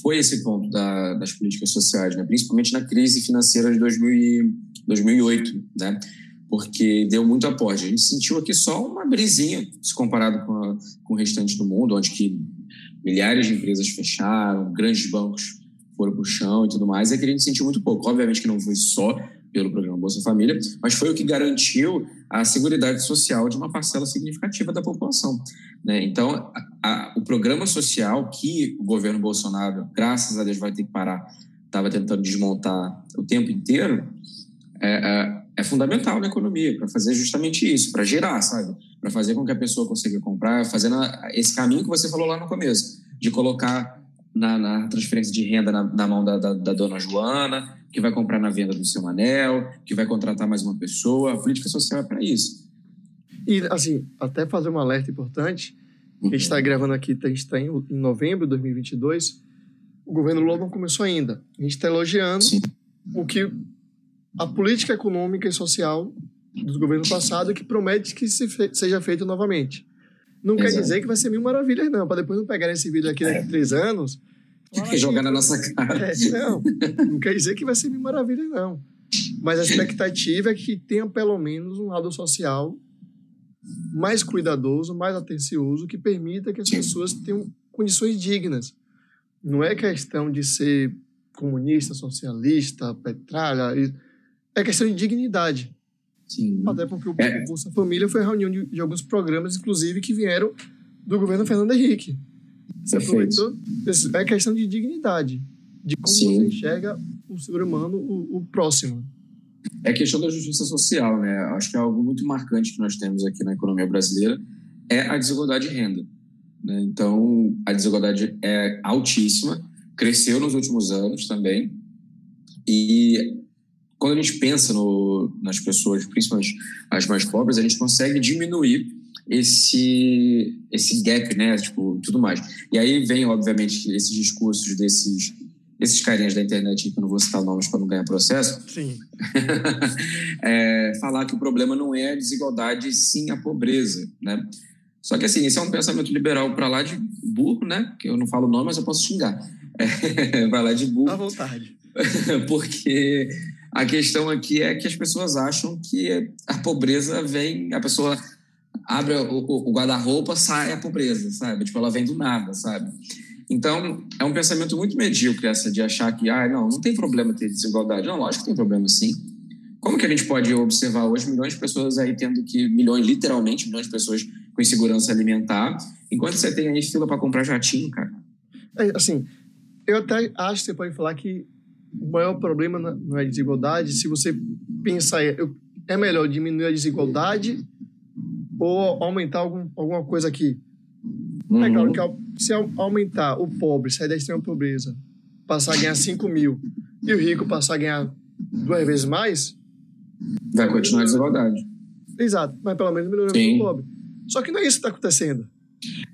foi esse ponto da, das políticas sociais, né? principalmente na crise financeira de 2000 2008, né? porque deu muito aporte. A gente sentiu aqui só uma brisinha, se comparado com, a, com o restante do mundo, onde que milhares de empresas fecharam, grandes bancos foram para o chão e tudo mais, é que a gente sentiu muito pouco. Obviamente que não foi só pelo programa Bolsa Família, mas foi o que garantiu a segurança social de uma parcela significativa da população. Né? Então, a, a, o programa social que o governo Bolsonaro, graças a Deus, vai ter que parar, estava tentando desmontar o tempo inteiro, é, é, é fundamental na economia para fazer justamente isso, para gerar, sabe? Para fazer com que a pessoa consiga comprar, fazendo esse caminho que você falou lá no começo, de colocar na, na transferência de renda na, na mão da, da, da, dona Joana, que vai comprar na venda do seu anel, que vai contratar mais uma pessoa. A política social é para isso. E, assim, até fazer um alerta importante, a gente está gravando aqui, a gente está em, em novembro de 2022, o governo Lula não começou ainda. A gente está elogiando Sim. o que a política econômica e social dos governos passados que promete que se fe seja feito novamente. Não Exato. quer dizer que vai ser mil maravilhas, não. Para depois não pegar esse vídeo aqui daqui a é. três anos. E jogar na nossa cara. É, não, não quer dizer que vai ser mil maravilhas, não. Mas a expectativa é que tenha pelo menos um lado social mais cuidadoso, mais atencioso, que permita que as pessoas tenham condições dignas. Não é questão de ser comunista, socialista, petralha. É questão de dignidade. Sim. Até porque o é. Bolsa Família foi a reunião de, de, alguns programas, inclusive, que vieram do governo Fernando Henrique. Você aproveitou? É questão de dignidade, de como Sim. você enxerga o ser humano, o, o próximo. É questão da justiça social, né? Acho que é algo muito marcante que nós temos aqui na economia brasileira é a desigualdade de renda. Né? Então, a desigualdade é altíssima, cresceu nos últimos anos também, e quando a gente pensa no, nas pessoas, principalmente as mais pobres, a gente consegue diminuir esse esse gap, né, tipo, tudo mais. E aí vem, obviamente, esses discursos desses esses carinhas da internet, que eu não vou citar nomes para não ganhar processo, sim. é, falar que o problema não é a desigualdade, sim a pobreza, né? Só que assim, esse é um pensamento liberal para lá de burro, né? Que eu não falo nome, mas eu posso xingar. É, vai lá de burro. À vontade. Porque a questão aqui é que as pessoas acham que a pobreza vem, a pessoa abre o, o, o guarda-roupa, sai a pobreza, sabe? Tipo, ela vem do nada, sabe? Então, é um pensamento muito medíocre essa de achar que, ah, não, não tem problema ter desigualdade. Não, lógico que tem problema sim. Como que a gente pode observar hoje milhões de pessoas aí tendo que, milhões, literalmente, milhões de pessoas com insegurança alimentar, enquanto você tem aí fila para comprar jatinho, cara? É, assim, eu até acho que você pode falar que o maior problema não é a desigualdade. Se você pensar, é melhor diminuir a desigualdade ou aumentar algum, alguma coisa aqui. Uhum. É claro que se aumentar o pobre, sair da extrema pobreza, passar a ganhar 5 mil e o rico passar a ganhar duas vezes mais. Vai continuar a desigualdade. Exato, mas pelo menos melhorou o pobre. Só que não é isso que está acontecendo.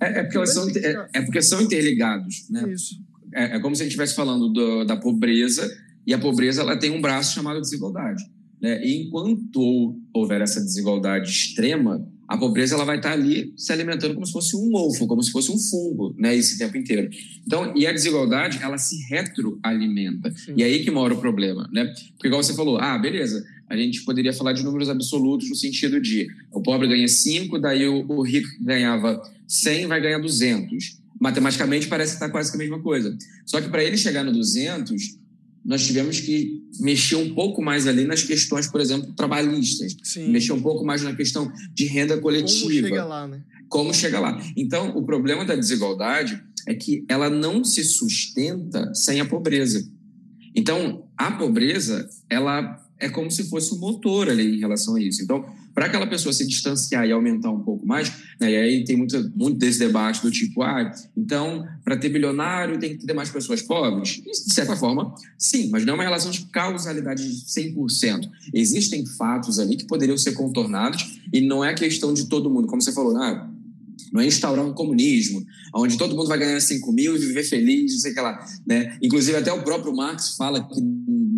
É, é, porque são, é, é, porque são interligados, né? Isso é, é como se a gente estivesse falando do, da pobreza, e a pobreza ela tem um braço chamado desigualdade. Né? E enquanto houver essa desigualdade extrema, a pobreza ela vai estar ali se alimentando como se fosse um mofo, como se fosse um fungo, né, esse tempo inteiro. Então, e a desigualdade, ela se retroalimenta. Sim. E é aí que mora o problema, né? Porque igual você falou, ah, beleza, a gente poderia falar de números absolutos no sentido de o pobre ganha 5, daí o, o rico ganhava 100 vai ganhar 200 matematicamente parece estar quase que a mesma coisa. Só que para ele chegar no 200, nós tivemos que mexer um pouco mais ali nas questões, por exemplo, trabalhistas. Sim. Mexer um pouco mais na questão de renda coletiva. Como chega lá, né? Como chega lá. Então, o problema da desigualdade é que ela não se sustenta sem a pobreza. Então, a pobreza, ela é como se fosse um motor ali em relação a isso. Então, para aquela pessoa se distanciar e aumentar um pouco mais, né, e aí tem muito, muito desse debate do tipo, ah, então, para ter bilionário tem que ter mais pessoas pobres? De certa forma, sim, mas não é uma relação de causalidade de 100%. Existem fatos ali que poderiam ser contornados e não é questão de todo mundo, como você falou, ah, não é instaurar um comunismo, onde todo mundo vai ganhar 5 mil e viver feliz, não sei o que lá. Né? Inclusive, até o próprio Marx fala que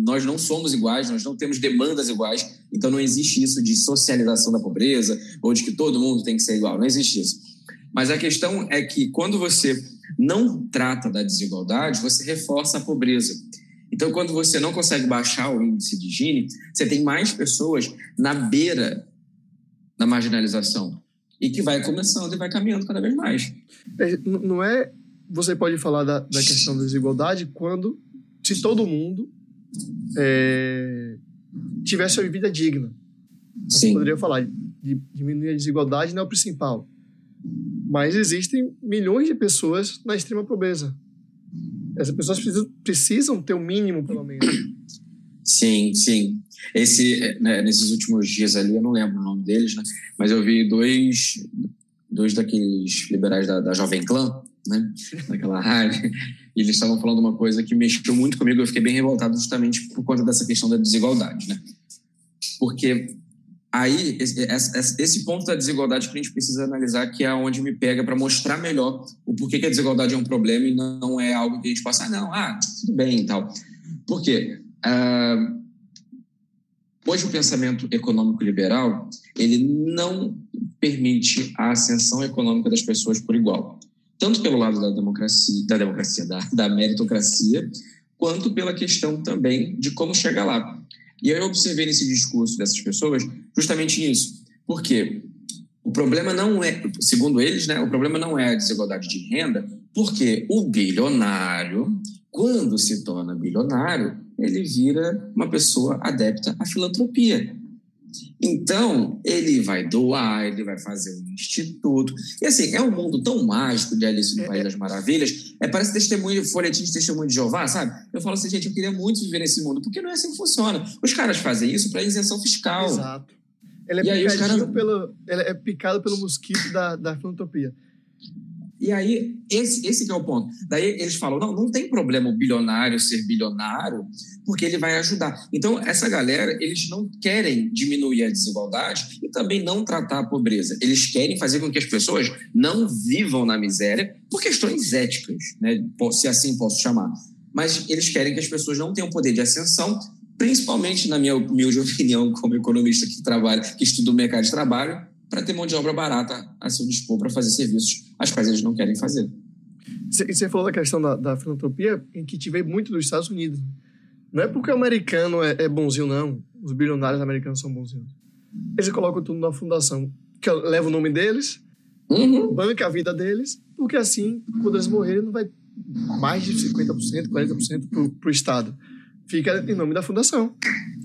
nós não somos iguais, nós não temos demandas iguais, então não existe isso de socialização da pobreza ou de que todo mundo tem que ser igual, não existe isso. Mas a questão é que quando você não trata da desigualdade, você reforça a pobreza. Então, quando você não consegue baixar o índice de Gini, você tem mais pessoas na beira da marginalização e que vai começando e vai caminhando cada vez mais. É, não é. Você pode falar da, da questão da desigualdade quando, se todo mundo é, tivesse uma vida digna. Sim. Você poderia falar de diminuir a desigualdade não é o principal. Mas existem milhões de pessoas na extrema pobreza. Essas pessoas precisam, precisam ter o um mínimo, pelo menos. Sim, sim. Esse, né, nesses últimos dias ali, eu não lembro o nome deles, né? Mas eu vi dois, dois daqueles liberais da, da Jovem Clã, né? Naquela rádio. E eles estavam falando uma coisa que mexeu muito comigo. Eu fiquei bem revoltado justamente por conta dessa questão da desigualdade, né? Porque aí, esse, ponto da desigualdade que a gente precisa analisar, que é onde me pega para mostrar melhor o porquê que a desigualdade é um problema e não é algo que a gente possa, ah, não, ah, tudo bem e tal. Por quê? Hoje o pensamento econômico liberal, ele não permite a ascensão econômica das pessoas por igual. Tanto pelo lado da democracia, da, democracia, da, da meritocracia, quanto pela questão também de como chegar lá. E eu observei nesse discurso dessas pessoas justamente isso. Por quê? O problema não é, segundo eles, né, o problema não é a desigualdade de renda, porque o bilionário, quando se torna bilionário, ele vira uma pessoa adepta à filantropia. Então, ele vai doar, ele vai fazer um instituto. E assim, é um mundo tão mágico de Alice no é, País é. das Maravilhas. É, parece testemunho, folhetim de testemunho de Jeová, sabe? Eu falo assim, gente, eu queria muito viver nesse mundo, porque não é assim que funciona. Os caras fazem isso para isenção fiscal. Exato. Ele é, e aí, pelo, ele é picado pelo mosquito da, da filantropia. E aí, esse, esse é o ponto. Daí eles falam: não, não tem problema o bilionário ser bilionário, porque ele vai ajudar. Então, essa galera, eles não querem diminuir a desigualdade e também não tratar a pobreza. Eles querem fazer com que as pessoas não vivam na miséria por questões éticas, né? se assim posso chamar. Mas eles querem que as pessoas não tenham poder de ascensão, principalmente, na minha humilde opinião, como economista que trabalha, que estuda o mercado de trabalho, para ter mão de obra barata a seu dispor para fazer serviços as quais eles não querem fazer. Você falou da questão da, da filantropia, em que tive muito dos Estados Unidos. Não é porque o americano é, é bonzinho, não. Os bilionários americanos são bonzinhos. Eles colocam tudo na fundação, que leva o nome deles, uhum. banca a vida deles, porque assim, quando eles morrerem, não vai mais de 50%, 40% para o Estado. Fica em nome da fundação.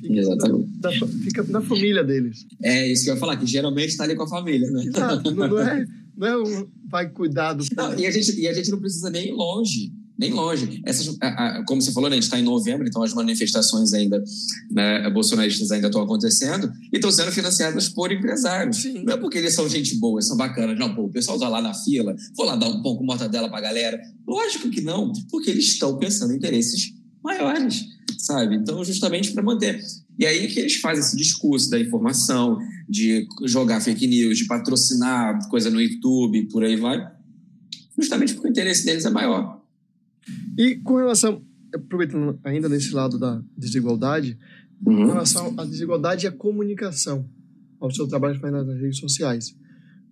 Fica Exatamente. Da, fica na família deles. É isso que eu ia falar, que geralmente está ali com a família, né? Exato. Não, não, é, não é um, vai cuidar do. Não, e, a gente, e a gente não precisa nem ir longe. Nem longe. Essas, a, a, como você falou, né, a gente está em novembro, então as manifestações ainda né, bolsonaristas ainda estão acontecendo e estão sendo financiadas por empresários. Sim. Não é porque eles são gente boa, são bacanas. Não, pô, o pessoal está lá na fila, vou lá dar um pão com mortadela para a galera. Lógico que não, porque eles estão pensando em interesses maiores sabe? Então, justamente para manter. E aí que eles fazem esse discurso da informação, de jogar fake news, de patrocinar coisa no YouTube, por aí vai, justamente porque o interesse deles é maior. E com relação, aproveitando ainda nesse lado da desigualdade, uhum. com relação à desigualdade e à comunicação, ao seu trabalho nas redes sociais,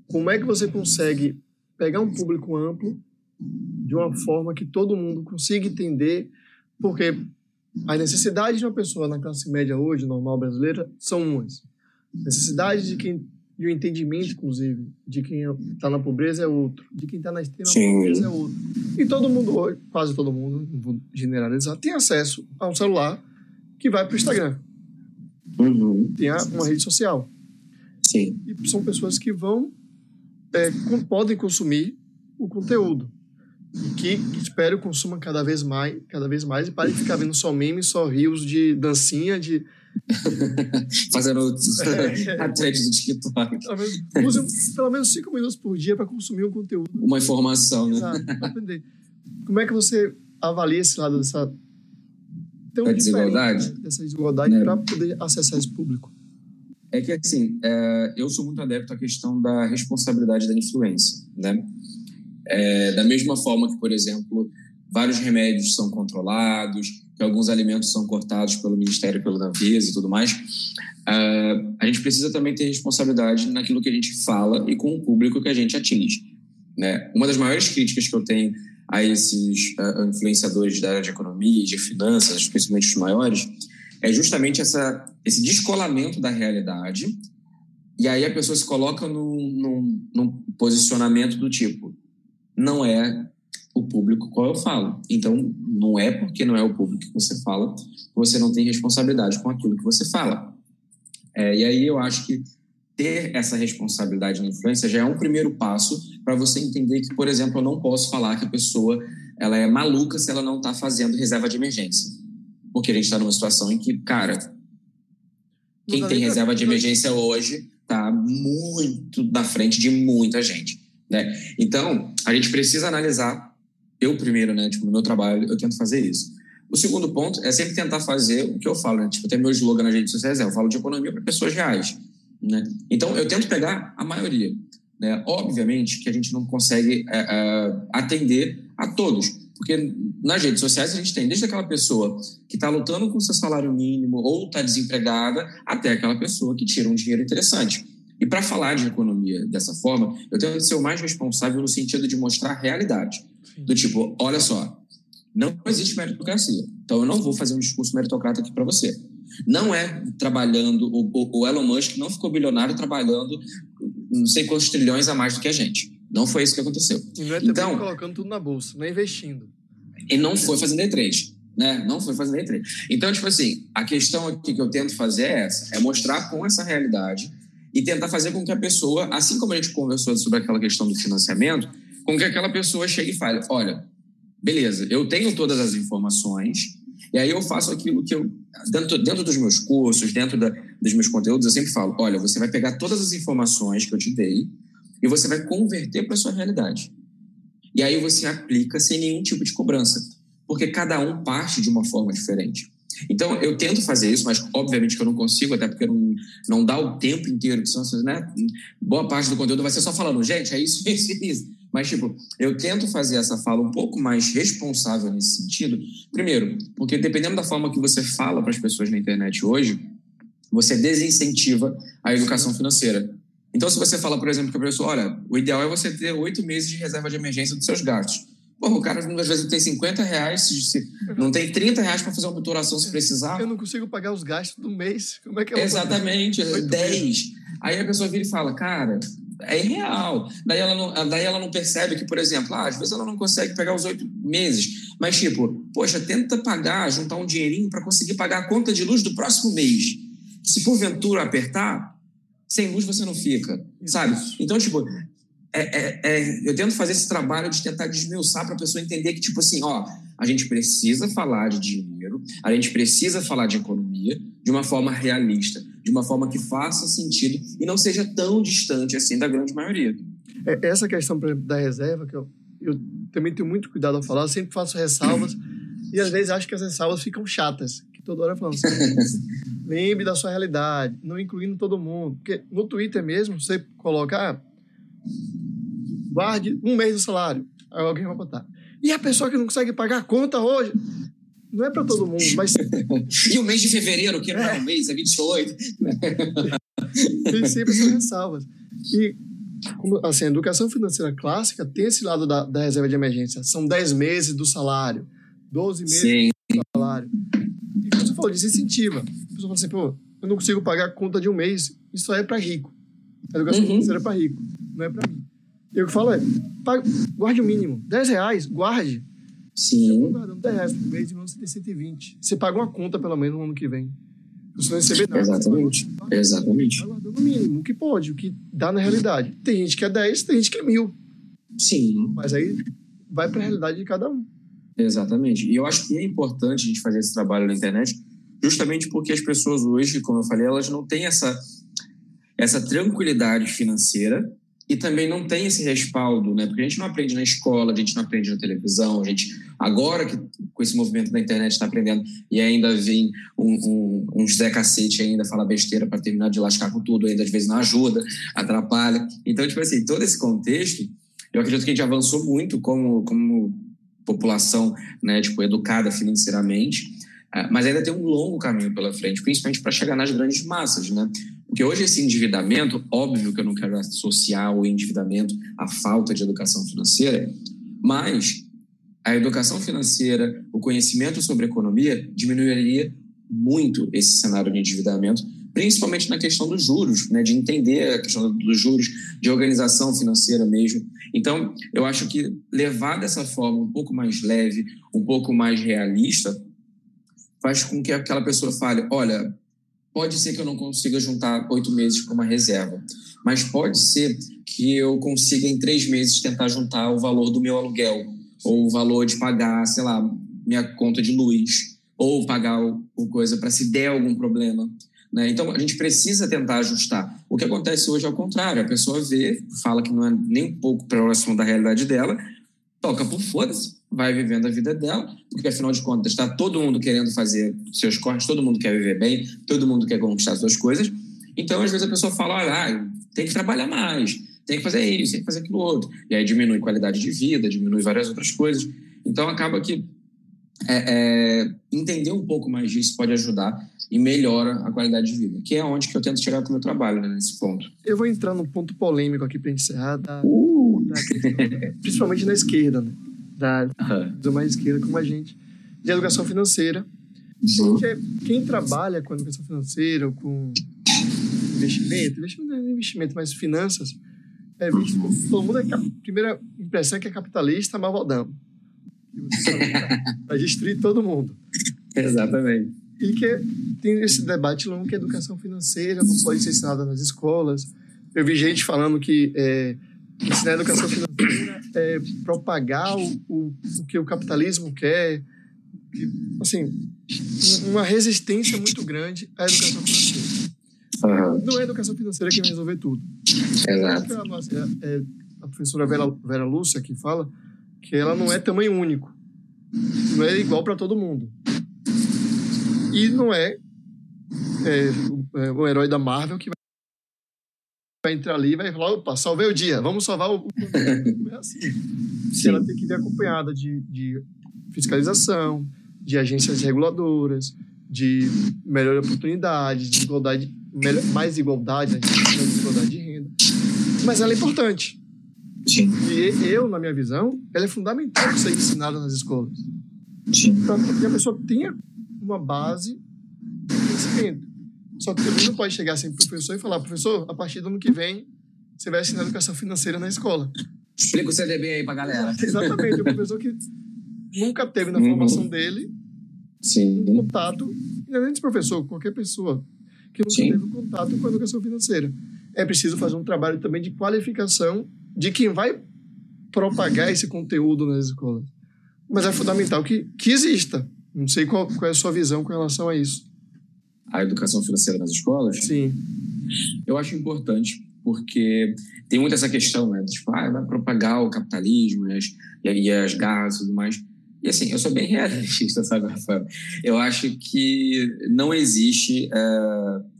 como é que você consegue pegar um público amplo de uma forma que todo mundo consiga entender? Porque as necessidades de uma pessoa na classe média hoje, normal brasileira, são umas. Necessidade de quem de um entendimento, inclusive, de quem está na pobreza é outro, de quem está na extrema Sim. pobreza é outro. E todo mundo hoje, quase todo mundo, não vou generalizar, tem acesso a um celular que vai para o Instagram. Uhum. Tem uma rede social. Sim. E são pessoas que vão, é, podem consumir o conteúdo e que espero consumam cada vez mais, cada vez mais e parem de ficar vendo só memes, só rios de dancinha, de fazendo é, a thread do TikTok. Usem pelo menos cinco minutos por dia para consumir um conteúdo. Uma informação, né? Exato, aprender. Como é que você avalia esse lado dessa tão desigualdade, né? dessa desigualdade é. para poder acessar esse público? É que assim, é, eu sou muito adepto à questão da responsabilidade da influência, né? É, da mesma forma que, por exemplo, vários remédios são controlados, que alguns alimentos são cortados pelo Ministério, pelo Anvisa e tudo mais, uh, a gente precisa também ter responsabilidade naquilo que a gente fala e com o público que a gente atinge. Né? Uma das maiores críticas que eu tenho a esses uh, influenciadores da área de economia e de finanças, especialmente os maiores, é justamente essa, esse descolamento da realidade. E aí a pessoa se coloca num, num, num posicionamento do tipo: não é o público qual eu falo. Então, não é porque não é o público que você fala que você não tem responsabilidade com aquilo que você fala. É, e aí eu acho que ter essa responsabilidade na influência já é um primeiro passo para você entender que, por exemplo, eu não posso falar que a pessoa ela é maluca se ela não está fazendo reserva de emergência. Porque a gente está numa situação em que, cara, quem tem reserva de emergência hoje está muito na frente de muita gente. Né? Então, a gente precisa analisar. Eu primeiro, né? Tipo, no meu trabalho, eu tento fazer isso. O segundo ponto é sempre tentar fazer o que eu falo, né? Tipo, tem meu slogan nas redes sociais, é, eu falo de economia para pessoas reais. Né? Então, eu tento pegar a maioria. Né? Obviamente que a gente não consegue é, é, atender a todos, porque nas redes sociais a gente tem desde aquela pessoa que está lutando com seu salário mínimo ou está desempregada, até aquela pessoa que tira um dinheiro interessante. E para falar de economia dessa forma, eu tenho que ser o mais responsável no sentido de mostrar a realidade. Do tipo, olha só, não existe meritocracia. Então eu não vou fazer um discurso meritocrata aqui para você. Não é trabalhando, o, o Elon Musk não ficou bilionário trabalhando não sei quantos trilhões a mais do que a gente. Não foi isso que aconteceu. E não é então, colocando tudo na bolsa, não é investindo. E não foi fazendo day trade. Né? Não foi fazendo day trade. Então, tipo assim, a questão aqui que eu tento fazer é essa: é mostrar com essa realidade e tentar fazer com que a pessoa, assim como a gente conversou sobre aquela questão do financiamento, com que aquela pessoa chegue e fale: olha, beleza, eu tenho todas as informações, e aí eu faço aquilo que eu, dentro, dentro dos meus cursos, dentro da, dos meus conteúdos, eu sempre falo: olha, você vai pegar todas as informações que eu te dei e você vai converter para a sua realidade. E aí você aplica sem nenhum tipo de cobrança, porque cada um parte de uma forma diferente. Então, eu tento fazer isso, mas obviamente que eu não consigo, até porque não, não dá o tempo inteiro, que são, né? boa parte do conteúdo vai ser só falando, gente, é isso, isso, isso. Mas, tipo, eu tento fazer essa fala um pouco mais responsável nesse sentido. Primeiro, porque dependendo da forma que você fala para as pessoas na internet hoje, você desincentiva a educação financeira. Então, se você fala, por exemplo, que a pessoa, olha, o ideal é você ter oito meses de reserva de emergência dos seus gastos. Pô, o cara às vezes tem 50 reais, não tem 30 reais para fazer uma obturação se precisar. Eu não consigo pagar os gastos do mês. Como é que eu Exatamente, 10. Aí a pessoa vira e fala, cara, é irreal. Daí ela, não, daí ela não percebe que, por exemplo, ah, às vezes ela não consegue pegar os oito meses, mas tipo, poxa, tenta pagar, juntar um dinheirinho para conseguir pagar a conta de luz do próximo mês. Se porventura apertar, sem luz você não fica, sabe? Então, tipo, é, é, é, eu tento fazer esse trabalho de tentar desmiuçar para a pessoa entender que, tipo assim, ó, a gente precisa falar de dinheiro, a gente precisa falar de economia de uma forma realista de uma forma que faça sentido e não seja tão distante assim da grande maioria. É, essa questão da reserva, que eu, eu também tenho muito cuidado ao falar, eu sempre faço ressalvas e às vezes acho que as ressalvas ficam chatas, que toda hora falando assim, lembre da sua realidade, não incluindo todo mundo. Porque no Twitter mesmo, você coloca, ah, guarde um mês do salário, aí alguém vai botar. E a pessoa que não consegue pagar a conta hoje? Não é para todo mundo, mas. e o mês de fevereiro, que não é um mês, é 28. tem sempre essas ressalvas. E, assim, a educação financeira clássica tem esse lado da, da reserva de emergência. São 10 meses do salário, 12 meses Sim. do salário. E como você falou, desincentivo. A pessoa fala assim, pô, eu não consigo pagar a conta de um mês, isso é para rico. A educação uhum. financeira é para rico, não é para mim. E o que eu falo é, guarde o mínimo. 10 reais, guarde. Sim. Você guardando 10 reais por mês e você tem 120. Você paga uma conta, pelo menos, no ano que vem. Você não receber nada. Exatamente. Você Exatamente. Vai guardando o mínimo, o que pode, o que dá na realidade. Tem gente que é 10, tem gente que é mil. Sim. Mas aí vai para a realidade de cada um. Exatamente. E eu acho que é importante a gente fazer esse trabalho na internet, justamente porque as pessoas hoje, como eu falei, elas não têm essa, essa tranquilidade financeira e também não tem esse respaldo, né? Porque a gente não aprende na escola, a gente não aprende na televisão, a gente agora que com esse movimento da internet está aprendendo e ainda vem um, um, um Zé Cacete ainda fala besteira para terminar de lascar com tudo, ainda às vezes não ajuda, atrapalha. Então, tipo assim, todo esse contexto, eu acredito que a gente avançou muito como, como população, né, tipo, educada financeiramente, ah, mas ainda tem um longo caminho pela frente, principalmente para chegar nas grandes massas, né? Porque hoje esse endividamento, óbvio que eu não quero associar o endividamento à falta de educação financeira, mas a educação financeira, o conhecimento sobre economia diminuiria muito esse cenário de endividamento, principalmente na questão dos juros, né, de entender a questão dos juros, de organização financeira mesmo. Então, eu acho que levar dessa forma um pouco mais leve, um pouco mais realista, faz com que aquela pessoa fale: olha, pode ser que eu não consiga juntar oito meses para uma reserva, mas pode ser que eu consiga em três meses tentar juntar o valor do meu aluguel ou o valor de pagar, sei lá, minha conta de luz ou pagar o, coisa para se der algum problema. Né? Então, a gente precisa tentar ajustar. O que acontece hoje é o contrário. A pessoa vê, fala que não é nem um pouco próximo da realidade dela, toca por foda-se, vai vivendo a vida dela, porque afinal de contas está todo mundo querendo fazer seus cortes, todo mundo quer viver bem, todo mundo quer conquistar suas coisas. Então, às vezes a pessoa fala, olha, tem que trabalhar mais, tem que fazer isso, tem que fazer aquilo outro. E aí diminui qualidade de vida, diminui várias outras coisas. Então, acaba que é, é, entender um pouco mais disso pode ajudar e melhora a qualidade de vida, que é onde que eu tento chegar com o meu trabalho, né, nesse ponto. Eu vou entrar num ponto polêmico aqui para encerrar, da, uh. da principalmente na esquerda, né? Da, uhum. da mais esquerda como a gente, de educação financeira. Uhum. quem trabalha com educação financeira ou com investimento, investimento não é investimento, mas finanças, é visto como todo mundo é a primeira impressão é que é capitalista, malvadão. Vai destruir todo mundo. Exatamente. E que tem esse debate longo que a educação financeira não pode ser ensinada nas escolas. Eu vi gente falando que é, ensinar a educação financeira é propagar o, o, o que o capitalismo quer. Que, assim, uma resistência muito grande à educação financeira. Uhum. Não é a educação financeira que vai resolver tudo. Exato. É, é, a professora Vera, Vera Lúcia que fala que ela não é tamanho único. Não é igual para todo mundo. E não é, é, é, o herói da Marvel que vai entrar ali e vai falar, opa, salvei o dia, vamos salvar o... É assim. Ela tem que vir acompanhada de, de fiscalização, de agências reguladoras, de melhor oportunidade, de igualdade, mais igualdade, né, de igualdade de renda. Mas ela é importante. Sim. E eu, na minha visão, ela é fundamental ser ensinada nas escolas. Sim. Para que a pessoa tenha uma base de conhecimento. Só que também não pode chegar assim pro professor e falar, professor, a partir do ano que vem, você vai ensinar educação financeira na escola. Explica o CDB aí pra galera. Exatamente, o professor que nunca teve na uhum. formação dele Sim. um contato, além de professor, qualquer pessoa que nunca Sim. teve um contato com a educação financeira. É preciso fazer um trabalho também de qualificação de quem vai propagar esse conteúdo nas escolas. Mas é fundamental que, que exista. Não sei qual, qual é a sua visão com relação a isso. A educação financeira nas escolas? Sim. Eu acho importante, porque tem muito essa questão, né? Tipo, ah, vai propagar o capitalismo e as, e as garras e tudo mais. E assim, eu sou bem realista, sabe, Rafael? Eu acho que não existe. Uh,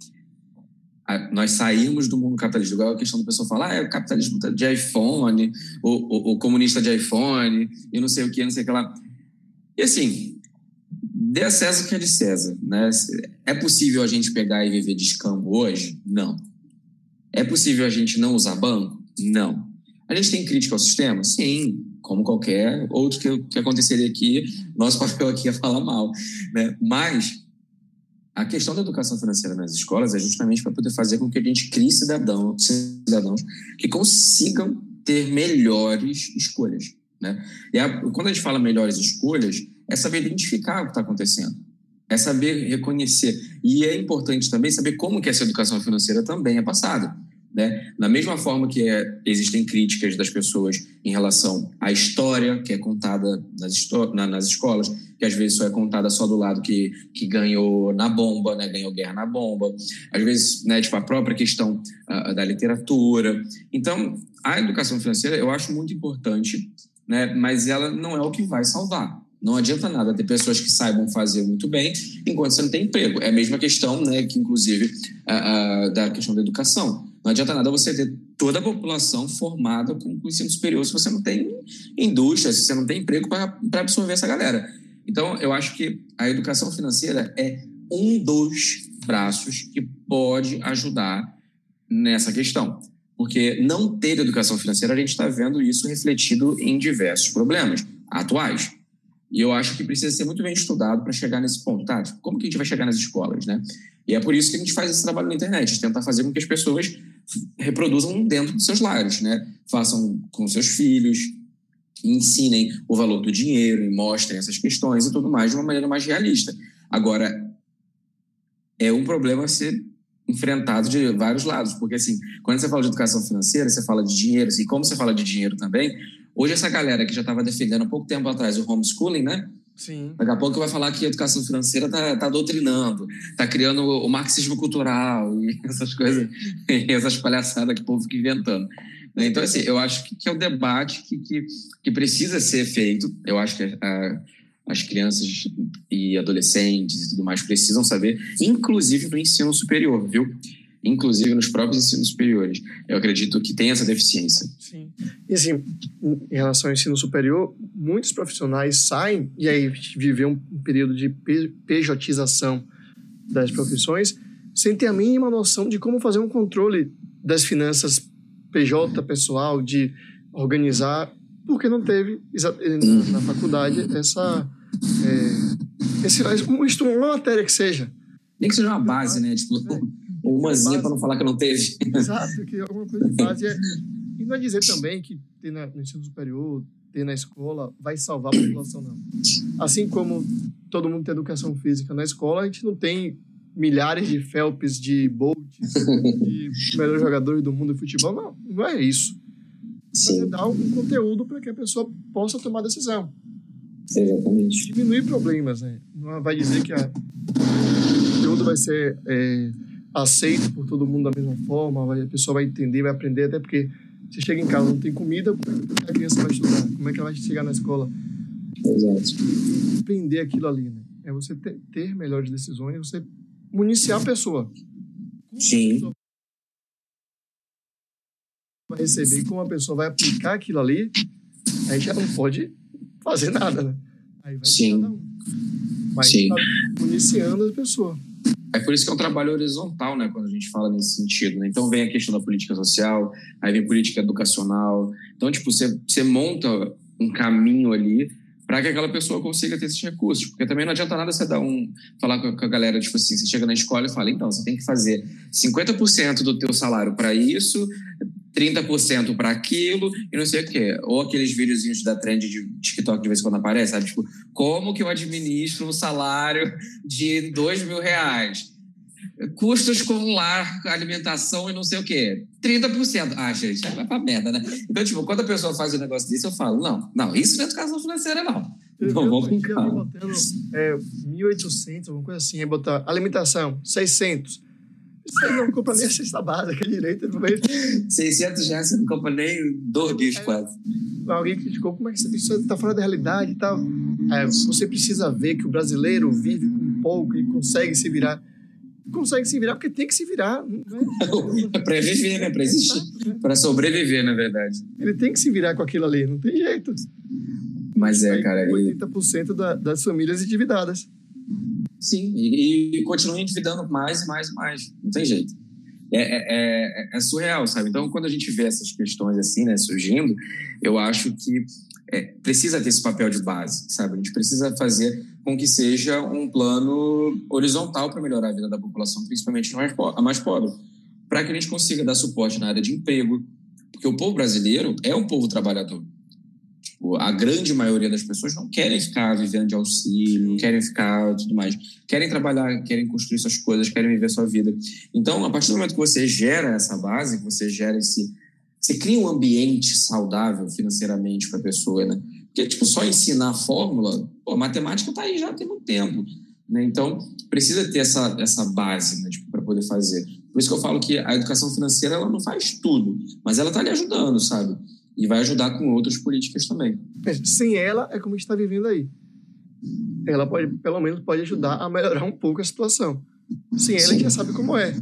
nós saímos do mundo capitalista. Igual a questão do pessoal falar, ah, é o capitalismo de iPhone, o, o, o, comunista de iPhone, e não sei o que, não sei o que lá. E assim, dê a César o que é de César. Né? É possível a gente pegar e viver de escambo hoje? Não. É possível a gente não usar banco? Não. A gente tem crítica ao sistema? Sim, como qualquer outro que, que aconteceria aqui. Nosso papel aqui é falar mal. Né? Mas a questão da educação financeira nas escolas é justamente para poder fazer com que a gente crie cidadãos, cidadãos que consigam ter melhores escolhas. Né? E a, quando a gente fala melhores escolhas, é saber identificar o que está acontecendo, é saber reconhecer. E é importante também saber como que essa educação financeira também é passada. Né? Da mesma forma que é, existem críticas das pessoas em relação à história que é contada nas, na, nas escolas, que às vezes só é contada só do lado que, que ganhou na bomba, né? ganhou guerra na bomba, às vezes né, tipo, a própria questão uh, da literatura. Então, a educação financeira eu acho muito importante, né? mas ela não é o que vai salvar. Não adianta nada ter pessoas que saibam fazer muito bem enquanto você não tem emprego. É a mesma questão, né, que inclusive uh, uh, da questão da educação. Não adianta nada você ter toda a população formada com, com ensino superior se você não tem indústria, se você não tem emprego para absorver essa galera. Então, eu acho que a educação financeira é um dos braços que pode ajudar nessa questão. Porque não ter educação financeira, a gente está vendo isso refletido em diversos problemas. atuais. E eu acho que precisa ser muito bem estudado para chegar nesse ponto. Tá, tipo, como que a gente vai chegar nas escolas, né? E é por isso que a gente faz esse trabalho na internet, tentar fazer com que as pessoas reproduzam dentro dos seus lares, né? Façam com seus filhos, ensinem o valor do dinheiro e mostrem essas questões e tudo mais de uma maneira mais realista. Agora, é um problema ser enfrentado de vários lados, porque assim, quando você fala de educação financeira, você fala de dinheiro, e como você fala de dinheiro também, hoje essa galera que já estava defendendo há pouco tempo atrás o homeschooling, né? Sim. Daqui a pouco vai falar que a educação financeira está tá doutrinando, está criando o marxismo cultural e essas coisas, essas palhaçadas que o povo fica inventando. Então, assim, eu acho que, que é o um debate que, que, que, precisa ser feito. Eu acho que a, as crianças e adolescentes e tudo mais precisam saber, inclusive no ensino superior, viu? Inclusive nos próprios ensinos superiores. Eu acredito que tem essa deficiência. Sim. E assim, em relação ao ensino superior, muitos profissionais saem, e aí viveu um período de pejotização das profissões, sem ter a mínima noção de como fazer um controle das finanças PJ pessoal, de organizar, porque não teve na, na faculdade essa é, esse, uma, uma matéria que seja. Nem que seja uma base, né? Tipo, é, umazinha para não falar que não teve. Exato, que alguma coisa de base. É, e não é dizer também que ter no ensino superior, ter na escola, vai salvar a população, não. Assim como todo mundo tem educação física na escola, a gente não tem milhares de Phelps, de Bolt, de melhores jogadores do mundo de futebol. Não, não é isso. Sim. Mas é dar um conteúdo para que a pessoa possa tomar decisão. Exatamente. Diminuir problemas, né? Não vai dizer que a, o conteúdo vai ser é, aceito por todo mundo da mesma forma, vai, a pessoa vai entender, vai aprender, até porque você chega em casa não tem comida, como é que a criança vai estudar? Como é que ela vai chegar na escola? Exato. Aprender aquilo ali, né? É você ter, ter melhores decisões, você municiar a pessoa. Sim. A pessoa vai receber como a pessoa vai aplicar aquilo ali, aí já não pode fazer nada, né? Aí vai Sim. cada um. Mas Sim. tá municiando a pessoa. É por isso que é um trabalho horizontal, né, quando a gente fala nesse sentido. Né? Então vem a questão da política social, aí vem política educacional. Então, tipo, você, você monta um caminho ali para que aquela pessoa consiga ter esses recursos. Porque também não adianta nada você dar um. falar com a galera, tipo assim, você chega na escola e fala, então, você tem que fazer 50% do teu salário para isso, 30% para aquilo e não sei o quê. Ou aqueles videozinhos da trend de TikTok de vez em quando aparece, sabe? Tipo, como que eu administro um salário de dois mil reais? Custos com lar, alimentação e não sei o quê. 30%. Ah, gente, vai pra merda, né? Então, tipo, quando a pessoa faz um negócio desse, eu falo, não, não, isso não é educação financeira, não. Eu, não, eu, calma. botando é, 1.800, alguma coisa assim, aí botar alimentação, 600. Aí não compra nem a cesta básica direito. Não vai... 600 reais você não compra nem dois bichos quase. Alguém criticou como é que isso está fora da realidade e tal. É, você precisa ver que o brasileiro vive com pouco e consegue se virar. Consegue se virar porque tem que se virar. Né? É para viver, né? Para existir. Para sobreviver, na verdade. Ele tem que se virar com aquilo ali, não tem jeito. Mas é, cara. e- 80% da, das famílias endividadas. Sim, e, e continua endividando mais e mais e mais. Não tem jeito. É, é, é, é surreal, sabe? Então, quando a gente vê essas questões assim, né, surgindo, eu acho que é, precisa ter esse papel de base, sabe? A gente precisa fazer com que seja um plano horizontal para melhorar a vida da população, principalmente a mais, po- a mais pobre, para que a gente consiga dar suporte na área de emprego, porque o povo brasileiro é um povo trabalhador. Tipo, a grande maioria das pessoas não querem ficar vivendo de auxílio, não querem ficar tudo mais. Querem trabalhar, querem construir suas coisas, querem viver sua vida. Então, a partir do momento que você gera essa base, que você gera esse. Você cria um ambiente saudável financeiramente para a pessoa, né? Porque, tipo, só ensinar a fórmula, pô, a matemática está aí já tem muito tempo. Né? Então, precisa ter essa, essa base né, tipo, para poder fazer. Por isso que eu falo que a educação financeira ela não faz tudo, mas ela está lhe ajudando, sabe? E vai ajudar com outras políticas também. Sem ela, é como a gente está vivendo aí. Ela pode, pelo menos, pode ajudar a melhorar um pouco a situação. Sem ela, a gente já sabe como é.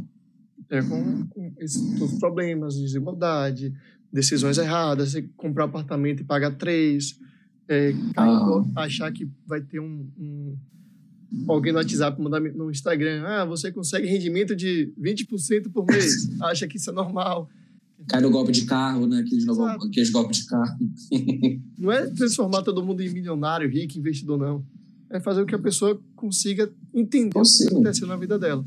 É com, com esses todos os problemas, desigualdade, decisões erradas, você comprar apartamento e pagar três, é, cair- achar que vai ter um, um- alguém no WhatsApp mandar no Instagram, ah, você consegue rendimento de 20% por mês, acha que isso é normal. Cai no golpe de carro, né? Aqueles, no, aqueles golpes de carro. não é transformar todo mundo em milionário, rico, investidor, não. É fazer com que a pessoa consiga entender Consigo. o que aconteceu na vida dela.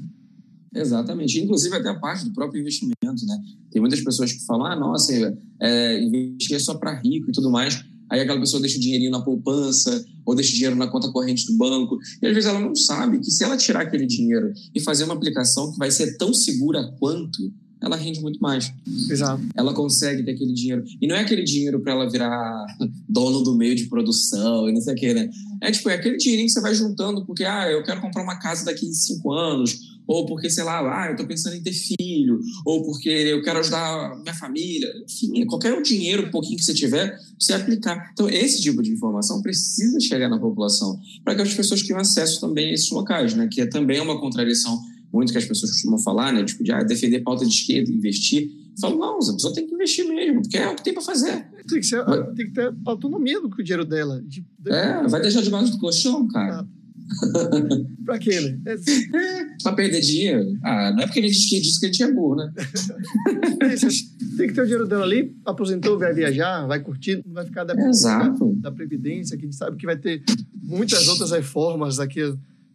Exatamente. Inclusive até a parte do próprio investimento, né? Tem muitas pessoas que falam, ah, nossa, é, investir é só para rico e tudo mais. Aí aquela pessoa deixa o dinheirinho na poupança ou deixa o dinheiro na conta corrente do banco. E às vezes ela não sabe que se ela tirar aquele dinheiro e fazer uma aplicação que vai ser tão segura quanto, ela rende muito mais. Exato. Ela consegue ter aquele dinheiro. E não é aquele dinheiro para ela virar dono do meio de produção e não sei o quê, né? É tipo, é aquele dinheirinho que você vai juntando porque, ah, eu quero comprar uma casa daqui a cinco anos, ou porque, sei lá, ah, eu tô pensando em ter filho, ou porque eu quero ajudar minha família. Enfim, qualquer dinheiro, um pouquinho que você tiver, você aplicar. Então, esse tipo de informação precisa chegar na população, para que as pessoas tenham acesso também a esses locais, né? Que é também uma contradição muito que as pessoas costumam falar, né? Tipo, de ah, defender pauta de esquerda, investir. Eu falo, não, a pessoa tem que investir mesmo, porque é o que tem para fazer. Tem que, ser, tem que ter autonomia do dinheiro dela. De, de... É, vai deixar debaixo do colchão, cara. Ah. pra quê, né? É, é, pra perder dinheiro? Ah, não é porque gente disse que a gente é burro, né? tem que ter o dinheiro dela ali, aposentou, vai viajar, vai curtir, não vai ficar da, Exato. da Previdência, que a gente sabe que vai ter muitas outras reformas daqui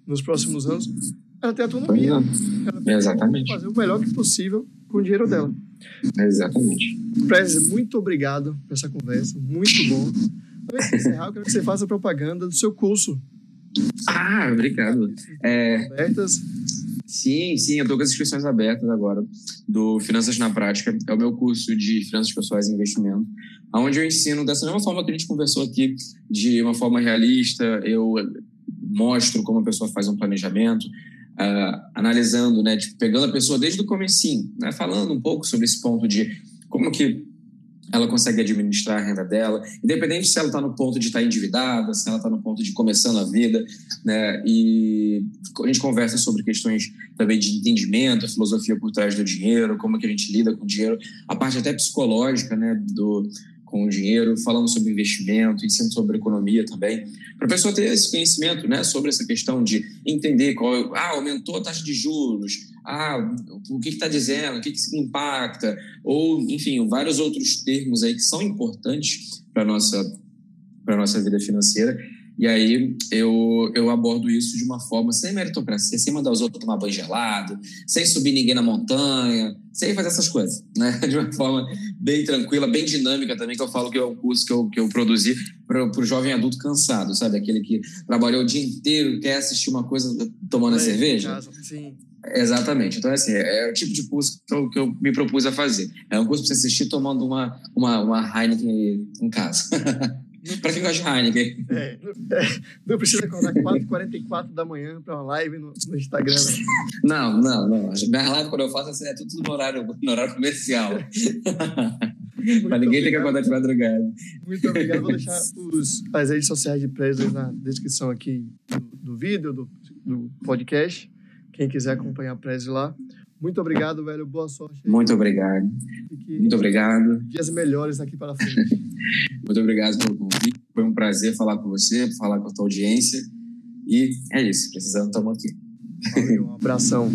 nos próximos anos ela tem autonomia. Ela tem Exatamente. fazer o melhor que possível com o dinheiro dela. Exatamente. Prez, muito obrigado por essa conversa, muito bom. Antes de encerrar, eu quero que você faça propaganda do seu curso. Ah, obrigado. É... Abertas. Sim, sim, eu estou com as inscrições abertas agora do Finanças na Prática. É o meu curso de Finanças Pessoais e Investimento, onde eu ensino dessa mesma forma que a gente conversou aqui, de uma forma realista. Eu mostro como a pessoa faz um planejamento, uh, analisando, né, tipo, pegando a pessoa desde o comecinho, né, falando um pouco sobre esse ponto de como que ela consegue administrar a renda dela, independente se ela está no ponto de estar tá endividada, se ela está no ponto de começando a vida, né? E a gente conversa sobre questões também de entendimento, a filosofia por trás do dinheiro, como que a gente lida com o dinheiro, a parte até psicológica, né? Do com o dinheiro, falando sobre investimento, ensino sobre economia também, para a pessoa ter esse conhecimento né, sobre essa questão de entender qual. Ah, aumentou a taxa de juros, ah, o que está dizendo, o que, que impacta, ou, enfim, vários outros termos aí que são importantes para a nossa, nossa vida financeira e aí eu, eu abordo isso de uma forma sem meritocracia, sem mandar os outros tomar banho gelado, sem subir ninguém na montanha, sem fazer essas coisas, né? De uma forma bem tranquila, bem dinâmica também, que eu falo que é um curso que eu, que eu produzi para o jovem adulto cansado, sabe? Aquele que trabalhou o dia inteiro, quer assistir uma coisa tomando é, a cerveja. Casa, sim. Exatamente. Então, assim, é, é o tipo de curso que eu, que eu, me propus a fazer. É um curso para você assistir tomando uma, uma, uma Heineken em casa. Para quem gosta de Heineken. É, é, não precisa acordar 4h44 da manhã para uma live no, no Instagram. Não, não, não. Minha live, quando eu faço, assim, é tudo no horário, no horário comercial. Para ninguém ter que acordar de madrugada. Muito obrigado. Vou deixar os, as redes sociais de Presley na descrição aqui do, do vídeo, do, do podcast. Quem quiser acompanhar a Presley lá. Muito obrigado, velho. Boa sorte. Aí. Muito obrigado. Muito obrigado. Dias melhores aqui para frente. Muito obrigado pelo convite. Foi um prazer falar com você, falar com a tua audiência. E é isso. Precisando, estamos aqui. Valeu, um abração.